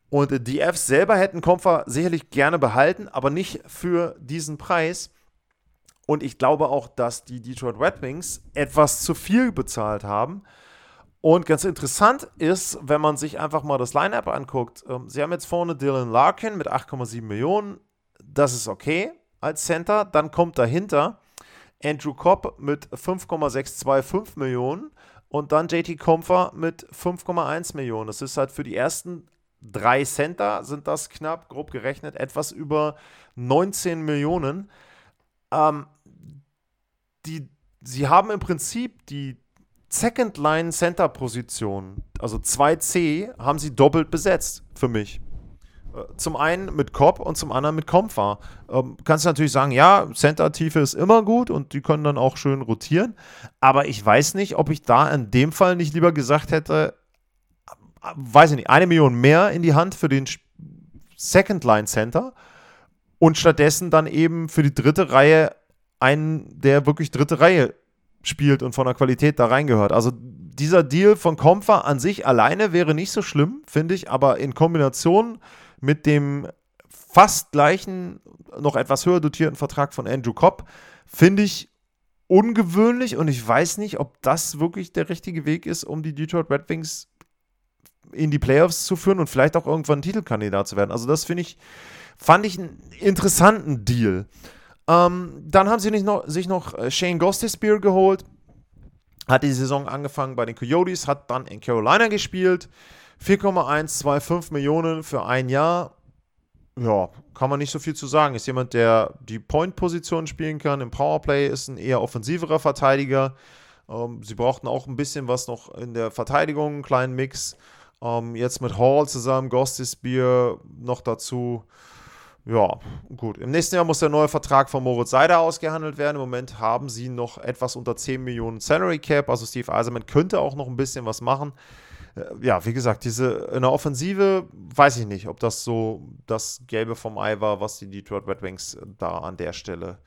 Und die Fs selber hätten Kompfer sicherlich gerne behalten, aber nicht für diesen Preis. Und ich glaube auch, dass die Detroit Red Wings etwas zu viel bezahlt haben. Und ganz interessant ist, wenn man sich einfach mal das Lineup anguckt, ähm, sie haben jetzt vorne Dylan Larkin mit 8,7 Millionen. Das ist okay als Center. Dann kommt dahinter Andrew Cobb mit 5,625 Millionen und dann JT Comfer mit 5,1 Millionen. Das ist halt für die ersten drei Center sind das knapp, grob gerechnet, etwas über 19 Millionen. Ähm, die, sie haben im Prinzip die Second Line Center Position, also 2C, haben sie doppelt besetzt für mich. Äh, zum einen mit Cobb und zum anderen mit Comfa. Ähm, kannst du natürlich sagen, ja, Center-Tiefe ist immer gut und die können dann auch schön rotieren. Aber ich weiß nicht, ob ich da in dem Fall nicht lieber gesagt hätte, äh, weiß ich nicht, eine Million mehr in die Hand für den Second Line Center und stattdessen dann eben für die dritte Reihe einen, der wirklich dritte Reihe spielt und von der Qualität da reingehört. Also dieser Deal von Comfer an sich alleine wäre nicht so schlimm, finde ich, aber in Kombination mit dem fast gleichen, noch etwas höher dotierten Vertrag von Andrew Cobb, finde ich ungewöhnlich und ich weiß nicht, ob das wirklich der richtige Weg ist, um die Detroit Red Wings in die Playoffs zu führen und vielleicht auch irgendwann Titelkandidat zu werden. Also das finde ich, fand ich einen interessanten Deal. Ähm, dann haben sie noch, sich noch äh, Shane Gostisbehere geholt. Hat die Saison angefangen bei den Coyotes, hat dann in Carolina gespielt. 4,125 Millionen für ein Jahr. Ja, kann man nicht so viel zu sagen. Ist jemand, der die Point-Position spielen kann. Im Powerplay ist ein eher offensiverer Verteidiger. Ähm, sie brauchten auch ein bisschen was noch in der Verteidigung, einen kleinen Mix. Ähm, jetzt mit Hall zusammen, Gostisbehere noch dazu. Ja, gut. Im nächsten Jahr muss der neue Vertrag von Moritz Seider ausgehandelt werden. Im Moment haben sie noch etwas unter 10 Millionen Salary Cap. Also Steve Eiserman könnte auch noch ein bisschen was machen. Äh, ja, wie gesagt, diese in der Offensive weiß ich nicht, ob das so das Gelbe vom Ei war, was die Detroit Red Wings da an der Stelle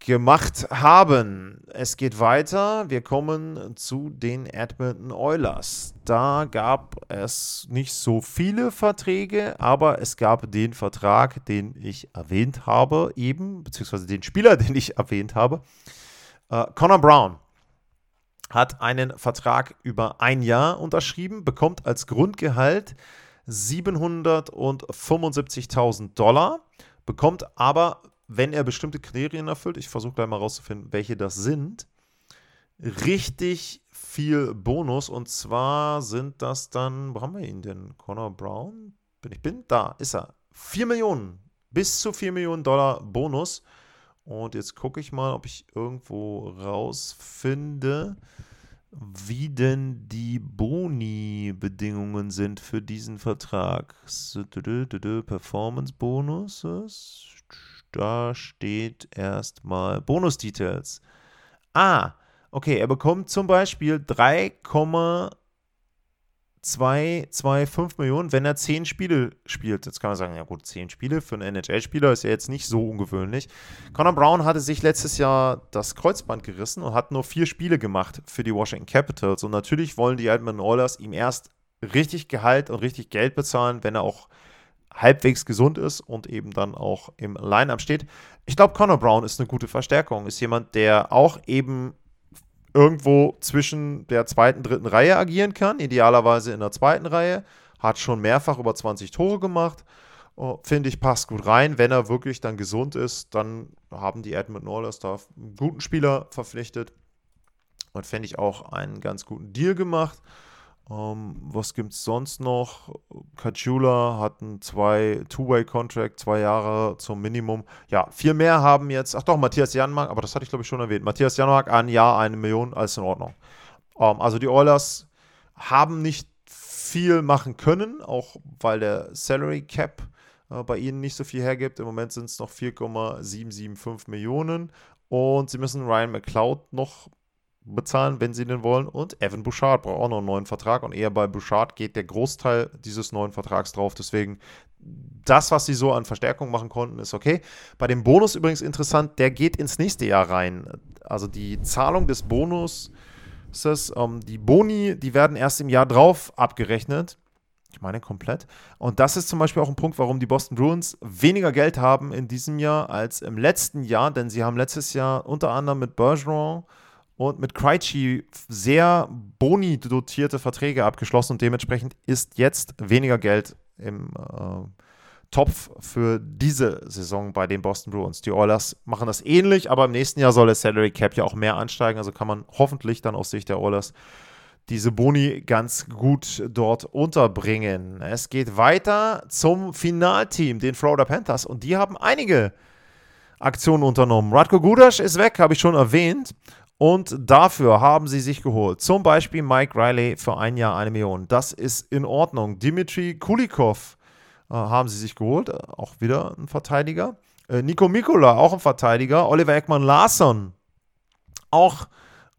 gemacht haben. Es geht weiter. Wir kommen zu den Edmonton Oilers. Da gab es nicht so viele Verträge, aber es gab den Vertrag, den ich erwähnt habe, eben, beziehungsweise den Spieler, den ich erwähnt habe. Äh, Connor Brown hat einen Vertrag über ein Jahr unterschrieben, bekommt als Grundgehalt 775.000 Dollar, bekommt aber wenn er bestimmte Kriterien erfüllt, ich versuche gleich mal rauszufinden, welche das sind, richtig viel Bonus. Und zwar sind das dann, wo haben wir ihn denn? Connor Brown? Bin ich bin? Da ist er. 4 Millionen. Bis zu 4 Millionen Dollar Bonus. Und jetzt gucke ich mal, ob ich irgendwo rausfinde, wie denn die Boni-Bedingungen sind für diesen Vertrag. Performance Bonuses. Da steht erstmal Bonus-Details. Ah, okay, er bekommt zum Beispiel 3,225 Millionen, wenn er 10 Spiele spielt. Jetzt kann man sagen, ja gut, 10 Spiele für einen NHL-Spieler ist ja jetzt nicht so ungewöhnlich. Connor Brown hatte sich letztes Jahr das Kreuzband gerissen und hat nur vier Spiele gemacht für die Washington Capitals. Und natürlich wollen die Edmonton Oilers ihm erst richtig Gehalt und richtig Geld bezahlen, wenn er auch halbwegs gesund ist und eben dann auch im Line-Up steht. Ich glaube, Connor Brown ist eine gute Verstärkung. Ist jemand, der auch eben irgendwo zwischen der zweiten, dritten Reihe agieren kann, idealerweise in der zweiten Reihe. Hat schon mehrfach über 20 Tore gemacht. Oh, Finde ich, passt gut rein. Wenn er wirklich dann gesund ist, dann haben die Edmund Oilers da einen guten Spieler verpflichtet. Und fände ich auch einen ganz guten Deal gemacht. Ähm, was gibt es sonst noch? Kachula hat einen zwei Two-Way-Contract, zwei Jahre zum Minimum. Ja, viel mehr haben jetzt, ach doch, Matthias Janmark, aber das hatte ich glaube ich schon erwähnt. Matthias Janmark, ein Jahr, eine Million, alles in Ordnung. Ähm, also die Oilers haben nicht viel machen können, auch weil der Salary Cap äh, bei ihnen nicht so viel hergibt. Im Moment sind es noch 4,775 Millionen und sie müssen Ryan McLeod noch bezahlen, wenn sie den wollen. Und Evan Bouchard braucht auch noch einen neuen Vertrag. Und eher bei Bouchard geht der Großteil dieses neuen Vertrags drauf. Deswegen, das, was sie so an Verstärkung machen konnten, ist okay. Bei dem Bonus übrigens interessant, der geht ins nächste Jahr rein. Also die Zahlung des Bonus, ähm, die Boni, die werden erst im Jahr drauf abgerechnet. Ich meine komplett. Und das ist zum Beispiel auch ein Punkt, warum die Boston Bruins weniger Geld haben in diesem Jahr als im letzten Jahr, denn sie haben letztes Jahr unter anderem mit Bergeron und mit Krejci sehr boni-dotierte Verträge abgeschlossen und dementsprechend ist jetzt weniger Geld im äh, Topf für diese Saison bei den Boston Bruins. Die Oilers machen das ähnlich, aber im nächsten Jahr soll der Salary Cap ja auch mehr ansteigen, also kann man hoffentlich dann aus Sicht der Oilers diese Boni ganz gut dort unterbringen. Es geht weiter zum Finalteam, den Florida Panthers, und die haben einige Aktionen unternommen. Radko Gudas ist weg, habe ich schon erwähnt. Und dafür haben sie sich geholt. Zum Beispiel Mike Riley für ein Jahr eine Million. Das ist in Ordnung. Dimitri Kulikov äh, haben sie sich geholt. Auch wieder ein Verteidiger. Äh, Nico Mikula, auch ein Verteidiger. Oliver Ekman Larsson, auch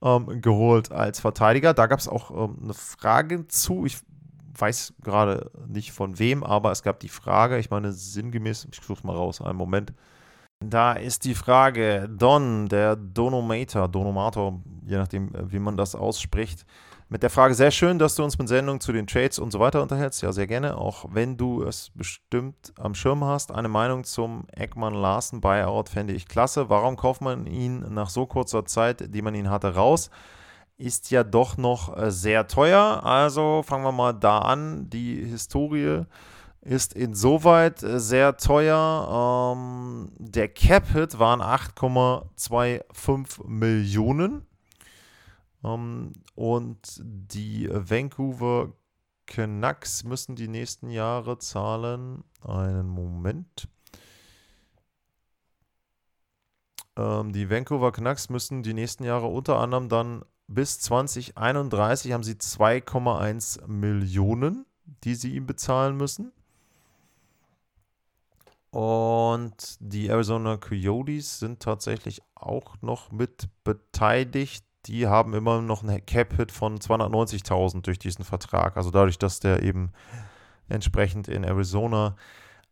ähm, geholt als Verteidiger. Da gab es auch ähm, eine Frage zu. Ich weiß gerade nicht von wem, aber es gab die Frage. Ich meine, sinngemäß, ich suche mal raus, einen Moment. Da ist die Frage, Don, der Donomator, Donomator, je nachdem, äh, wie man das ausspricht, mit der Frage, sehr schön, dass du uns mit Sendungen zu den Trades und so weiter unterhältst. Ja, sehr gerne, auch wenn du es bestimmt am Schirm hast. Eine Meinung zum Eckmann-Larsen-Buyout fände ich klasse. Warum kauft man ihn nach so kurzer Zeit, die man ihn hatte, raus? Ist ja doch noch äh, sehr teuer. Also fangen wir mal da an. Die Historie ist insoweit äh, sehr teuer. Ähm, der Cap-Hit waren 8,25 Millionen. Ähm, und die Vancouver Canucks müssen die nächsten Jahre zahlen. Einen Moment. Ähm, die Vancouver Canucks müssen die nächsten Jahre unter anderem dann bis 2031 haben sie 2,1 Millionen, die sie ihm bezahlen müssen. Und die Arizona Coyotes sind tatsächlich auch noch mit beteiligt. Die haben immer noch einen Cap-Hit von 290.000 durch diesen Vertrag. Also dadurch, dass der eben entsprechend in Arizona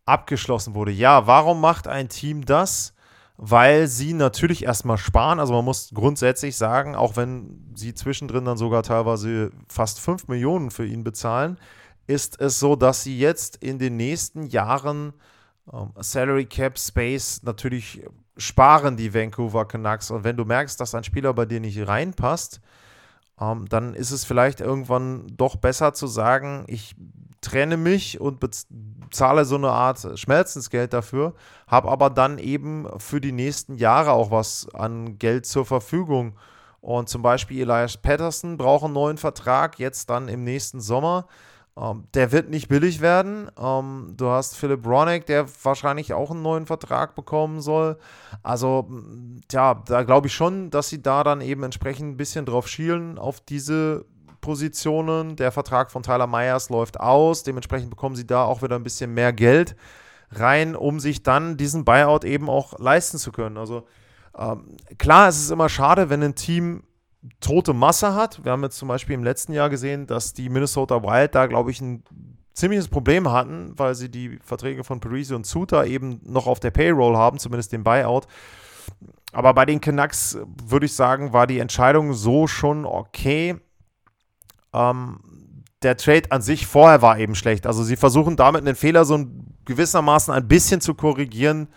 abgeschlossen wurde. Ja, warum macht ein Team das? Weil sie natürlich erstmal sparen. Also man muss grundsätzlich sagen, auch wenn sie zwischendrin dann sogar teilweise fast 5 Millionen für ihn bezahlen, ist es so, dass sie jetzt in den nächsten Jahren um, ähm, Salary Cap Space natürlich sparen die Vancouver Canucks. Und wenn du merkst, dass ein Spieler bei dir nicht reinpasst, um, ähm, dann ist es vielleicht irgendwann doch besser zu sagen, ich trenne mich und bezahle so eine Art Schmerzensgeld dafür, habe aber dann eben für die nächsten Jahre auch was an Geld zur Verfügung. Und zum Beispiel Elias Patterson braucht einen neuen Vertrag, jetzt dann im nächsten Sommer. Ähm, der wird nicht billig werden. Ähm, du hast Philipp Ronick, der wahrscheinlich auch einen neuen Vertrag bekommen soll. Also, ja, da glaube ich schon, dass sie da dann eben entsprechend ein bisschen drauf schielen auf diese Positionen. Der Vertrag von Tyler Myers läuft aus. Dementsprechend bekommen sie da auch wieder ein bisschen mehr Geld rein, um sich dann diesen Buyout eben auch leisten zu können. Also, ähm, klar, es ist immer schade, wenn ein Team tote Masse hat. Wir haben jetzt zum Beispiel im letzten Jahr gesehen, dass die Minnesota Wild da, glaube ich, ein ziemliches Problem hatten, weil sie die Verträge von Parisi und Suter eben noch auf der Payroll haben, zumindest den Buyout. Aber bei den Canucks würde ich sagen, war die Entscheidung so schon okay. Ähm, der Trade an sich vorher war eben schlecht. Also sie versuchen damit einen Fehler so gewissermaßen ein bisschen zu korrigieren,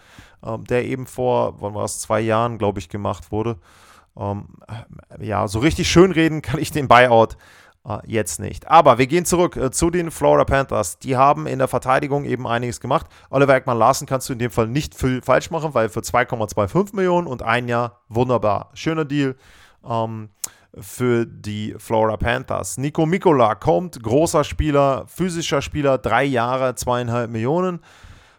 ähm, der eben vor, wann war es, zwei Jahren, glaube ich, gemacht wurde. Ähm, ja, so richtig schönreden kann ich den Buyout äh, jetzt nicht. Aber wir gehen zurück äh, zu den Florida Panthers. Die haben in der Verteidigung eben einiges gemacht. Oliver Ekman Larsen kannst du in dem Fall nicht viel falsch machen, weil für 2,25 Millionen und ein Jahr wunderbar. Schöner Deal. Ähm, für die Florida Panthers. Nico Mikola kommt, großer Spieler, physischer Spieler, drei Jahre, zweieinhalb Millionen.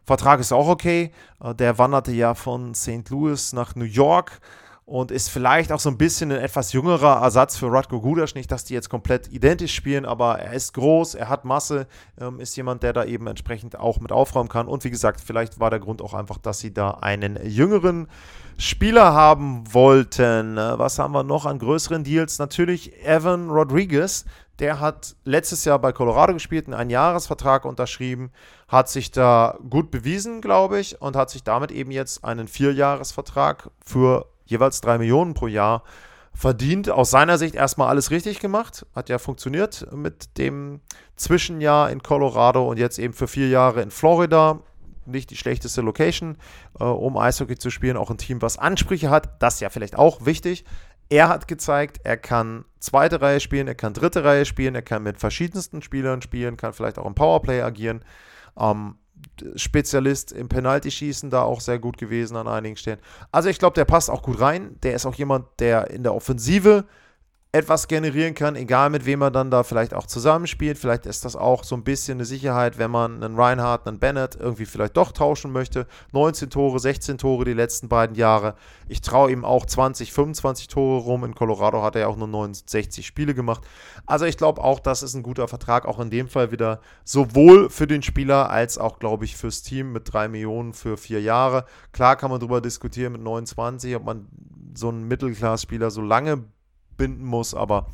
Vertrag ist auch okay. Äh, der wanderte ja von St. Louis nach New York und ist vielleicht auch so ein bisschen ein etwas jüngerer Ersatz für Radko Gudas. Nicht, dass die jetzt komplett identisch spielen, aber er ist groß, er hat Masse, ähm, ist jemand, der da eben entsprechend auch mit aufräumen kann. Und wie gesagt, vielleicht war der Grund auch einfach, dass sie da einen jüngeren Spieler haben wollten. Äh, was haben wir noch an größeren Deals? Natürlich Evan Rodriguez. Der hat letztes Jahr bei Colorado gespielt, einen Einjahresvertrag unterschrieben, hat sich da gut bewiesen, glaube ich, und hat sich damit eben jetzt einen Vierjahresvertrag für jeweils drei Millionen pro Jahr verdient. Aus seiner Sicht erstmal alles richtig gemacht. Hat ja funktioniert mit dem Zwischenjahr in Colorado und jetzt eben für vier Jahre in Florida. Nicht die schlechteste Location, äh, um Eishockey zu spielen. Auch ein Team, was Ansprüche hat. Das ist ja vielleicht auch wichtig. Er hat gezeigt, er kann zweite Reihe spielen, er kann dritte Reihe spielen, er kann mit verschiedensten Spielern spielen, kann vielleicht auch im Powerplay agieren. Ähm, Spezialist im Penalty-Schießen da auch sehr gut gewesen an einigen Stellen. Also ich glaube, der passt auch gut rein. Der ist auch jemand, der in der Offensive etwas generieren kann, egal mit wem er dann da vielleicht auch zusammenspielt. Vielleicht ist das auch so ein bisschen eine Sicherheit, wenn man einen Reinhardt, einen Bennett irgendwie vielleicht doch tauschen möchte. 19 Tore, 16 Tore die letzten beiden Jahre. Ich traue ihm auch 20, 25 Tore rum. In Colorado hat er ja auch nur 69 Spiele gemacht. Also ich glaube auch, das ist ein guter Vertrag, auch in dem Fall wieder sowohl für den Spieler als auch, glaube ich, fürs Team mit 3 Millionen für vier Jahre. Klar kann man darüber diskutieren mit 29, ob man so einen Mittelklassspieler so lange binden muss, aber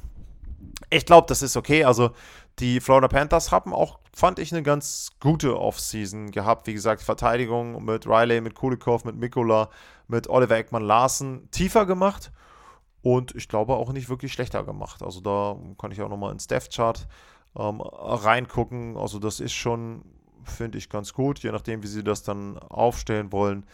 ich glaube, das ist okay. Also die Florida Panthers haben auch, fand ich, eine ganz gute Offseason gehabt. Wie gesagt, Verteidigung mit Riley, mit Kulikov, mit Mikola, mit Oliver Eckmann Larsen tiefer gemacht und ich glaube auch nicht wirklich schlechter gemacht. Also da kann ich auch nochmal ins Death Chart ähm, reingucken. Also das ist schon, finde ich, ganz gut, je nachdem, wie sie das dann aufstellen wollen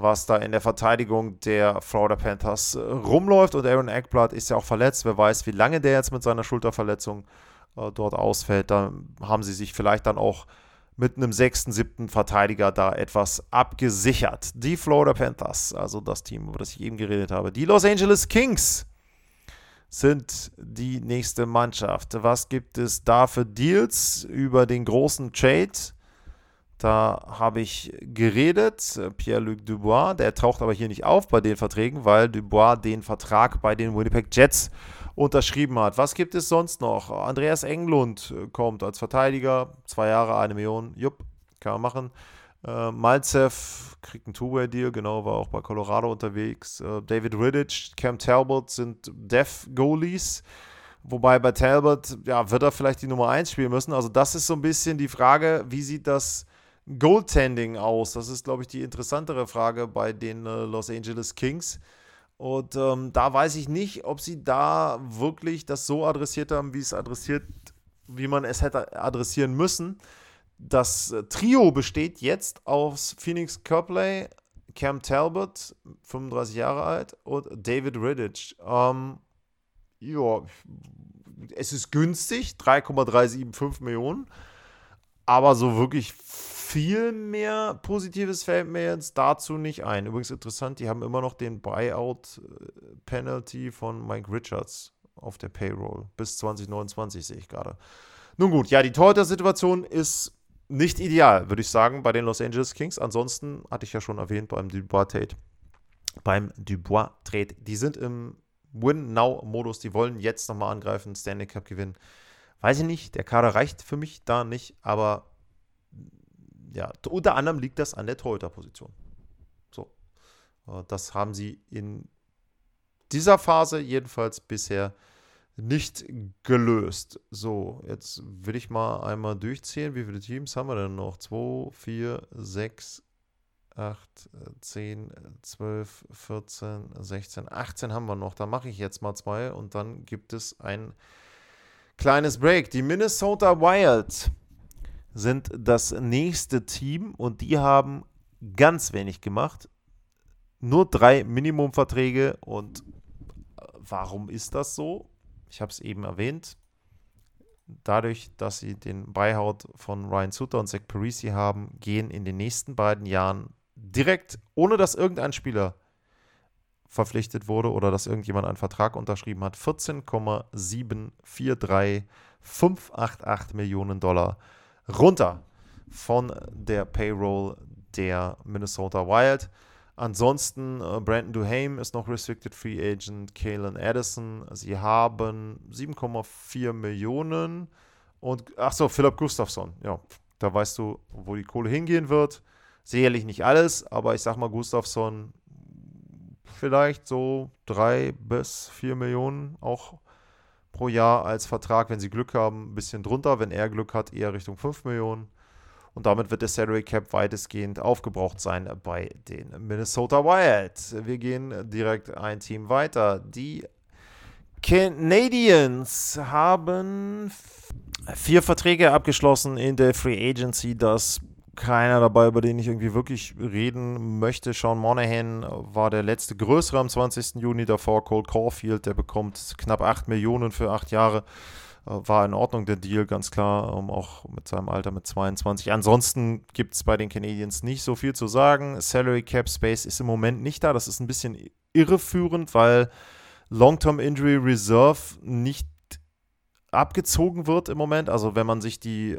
was da in der Verteidigung der Florida Panthers äh, rumläuft. Und Aaron Eckblatt ist ja auch verletzt. Wer weiß, wie lange der jetzt mit seiner Schulterverletzung äh, dort ausfällt. Da haben sie sich vielleicht dann auch mit einem sechsten, siebten Verteidiger da etwas abgesichert. Die Florida Panthers, also das Team, über das ich eben geredet habe. Die Los Angeles Kings sind die nächste Mannschaft. Was gibt es da für Deals über den großen Trade? Da habe ich geredet, Pierre-Luc Dubois, der taucht aber hier nicht auf bei den Verträgen, weil Dubois den Vertrag bei den Winnipeg Jets unterschrieben hat. Was gibt es sonst noch? Andreas Englund kommt als Verteidiger, zwei Jahre, eine Million, jupp, kann man machen. Äh, Malzev kriegt einen Two-Way-Deal, genau, war auch bei Colorado unterwegs. Äh, David Riddich, Cam Talbot sind Dev-Goalies. Wobei bei Talbot, ja, wird er vielleicht die Nummer 1 spielen müssen. Also das ist so ein bisschen die Frage, wie sieht das Goaltending aus? Das ist, glaube ich, die interessantere Frage bei den äh, Los Angeles Kings. Und ähm, da weiß ich nicht, ob sie da wirklich das so adressiert haben, wie es adressiert, wie man es hätte adressieren müssen. Das äh, Trio besteht jetzt aus Phoenix Copley, Cam Talbot, 35 Jahre alt, und David Riddich. Ähm, ja, es ist günstig, 3,375 Millionen, aber so wirklich viel mehr Positives fällt mir jetzt dazu nicht ein. Übrigens interessant, die haben immer noch den Buyout-Penalty von Mike Richards auf der Payroll. Bis 2029 sehe ich gerade. Nun gut, ja, die Torhüter-Situation ist nicht ideal, würde ich sagen, bei den Los Angeles Kings. Ansonsten hatte ich ja schon erwähnt beim Dubois-Trade. Beim Dubois-Trade. Die sind im Win-Now-Modus. Die wollen jetzt nochmal angreifen, Stanley Cup gewinnen. Weiß ich nicht, der Kader reicht für mich da nicht, aber ja, unter anderem liegt das an der Torhüterposition. So. Äh, das haben sie in dieser Phase jedenfalls bisher nicht gelöst. So, jetzt will ich mal einmal durchzählen. Wie viele Teams haben wir denn noch? 2, 4, 6, 8, 10, 12, 14, 16, 18 haben wir noch. Da mache ich jetzt mal zwei und dann gibt es ein Kleines Break. Die Minnesota Wild sind das nächste Team und die haben ganz wenig gemacht. Nur drei Minimumverträge und äh, warum ist das so? Ich habe es eben erwähnt. Dadurch, dass sie den Beihaut von Ryan Sutter und Zach Parisi haben, gehen in den nächsten beiden Jahren direkt, ohne dass irgendein Spieler verpflichtet wurde oder dass irgendjemand einen Vertrag unterschrieben hat, 14,743588 Millionen Dollar runter von der Payroll der Minnesota Wild. Ansonsten, äh, Brandon Duhame ist noch Restricted Free Agent, Kalen Addison. Sie haben 7,4 Millionen und, achso, Philip Gustafsson. Ja, da weißt du, wo die Kohle hingehen wird. Sicherlich nicht alles, aber ich sag mal, Gustafsson vielleicht so drei bis vier Millionen auch pro Jahr als Vertrag, wenn sie Glück haben, ein bisschen drunter. Wenn er Glück hat, eher Richtung 5 Millionen. Und damit wird der Salary Cap weitestgehend aufgebraucht sein bei den Minnesota Wild. Wir gehen direkt ein Team weiter. Die Canadiens haben vier Verträge abgeschlossen in der Free Agency. Das keiner dabei, über den ich irgendwie wirklich reden möchte. Sean Monahan war der letzte größere am 20. Juni davor. Cole Caulfield, der bekommt knapp 8 Millionen für 8 Jahre. Äh, war in Ordnung der Deal, ganz klar, auch mit seinem Alter mit 22. Ansonsten gibt es bei den Canadiens nicht so viel zu sagen. Salary Cap Space ist im Moment nicht da. Das ist ein bisschen irreführend, weil Long-Term Injury Reserve nicht abgezogen wird im Moment. Also wenn man sich die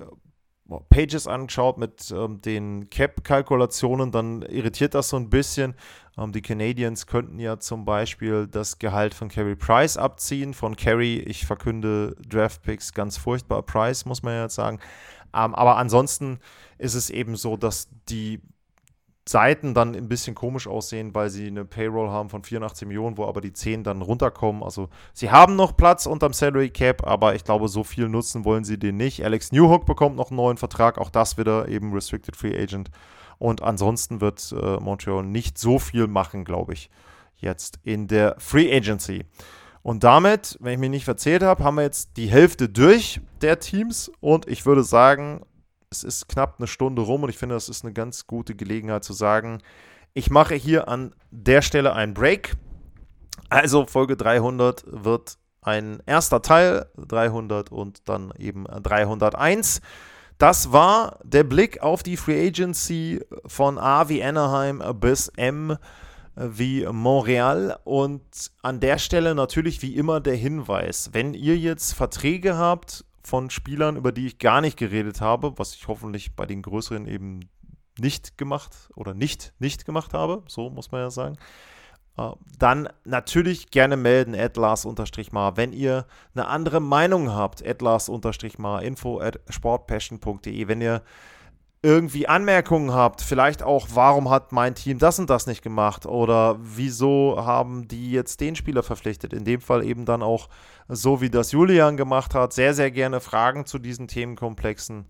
Pages anschaut mit ähm, den Cap-Kalkulationen, dann irritiert das so ein bisschen. Ähm, die Canadiens könnten ja zum Beispiel das Gehalt von Carey Price abziehen. Von Carey, ich verkünde Draftpicks ganz furchtbar. Price, muss man ja jetzt sagen. Ähm, aber ansonsten ist es eben so, dass die Seiten dann ein bisschen komisch aussehen, weil sie eine Payroll haben von 84 Millionen, wo aber die 10 dann runterkommen. Also sie haben noch Platz unterm Salary Cap, aber ich glaube, so viel nutzen wollen sie den nicht. Alex Newhook bekommt noch einen neuen Vertrag, auch das wieder eben Restricted Free Agent. Und ansonsten wird äh, Montreal nicht so viel machen, glaube ich, jetzt in der Free Agency. Und damit, wenn ich mich nicht verzählt habe, haben wir jetzt die Hälfte durch der Teams. Und ich würde sagen, es ist knapp eine Stunde rum und ich finde, das ist eine ganz gute Gelegenheit zu sagen, ich mache hier an der Stelle einen Break. Also Folge 300 wird ein erster Teil, 300 und dann eben 301. Das war der Blick auf die Free Agency von A wie Anaheim bis M wie Montreal. Und an der Stelle natürlich wie immer der Hinweis, wenn ihr jetzt Verträge habt von Spielern, über die ich gar nicht geredet habe, was ich hoffentlich bei den größeren eben nicht gemacht oder nicht nicht gemacht habe, so muss man ja sagen. Äh, dann natürlich gerne melden, atlas-mar. Wenn ihr eine andere Meinung habt, atlas-mar, info at sportpassion.de. Wenn ihr irgendwie Anmerkungen habt, vielleicht auch, warum hat mein Team das und das nicht gemacht oder wieso haben die jetzt den Spieler verpflichtet, in dem Fall eben dann auch so, wie das Julian gemacht hat, sehr, sehr gerne Fragen zu diesen Themenkomplexen.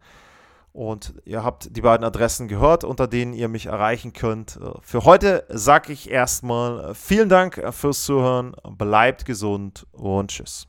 Und ihr habt die beiden Adressen gehört, unter denen ihr mich erreichen könnt. Für heute sage ich erstmal vielen Dank fürs Zuhören, bleibt gesund und tschüss.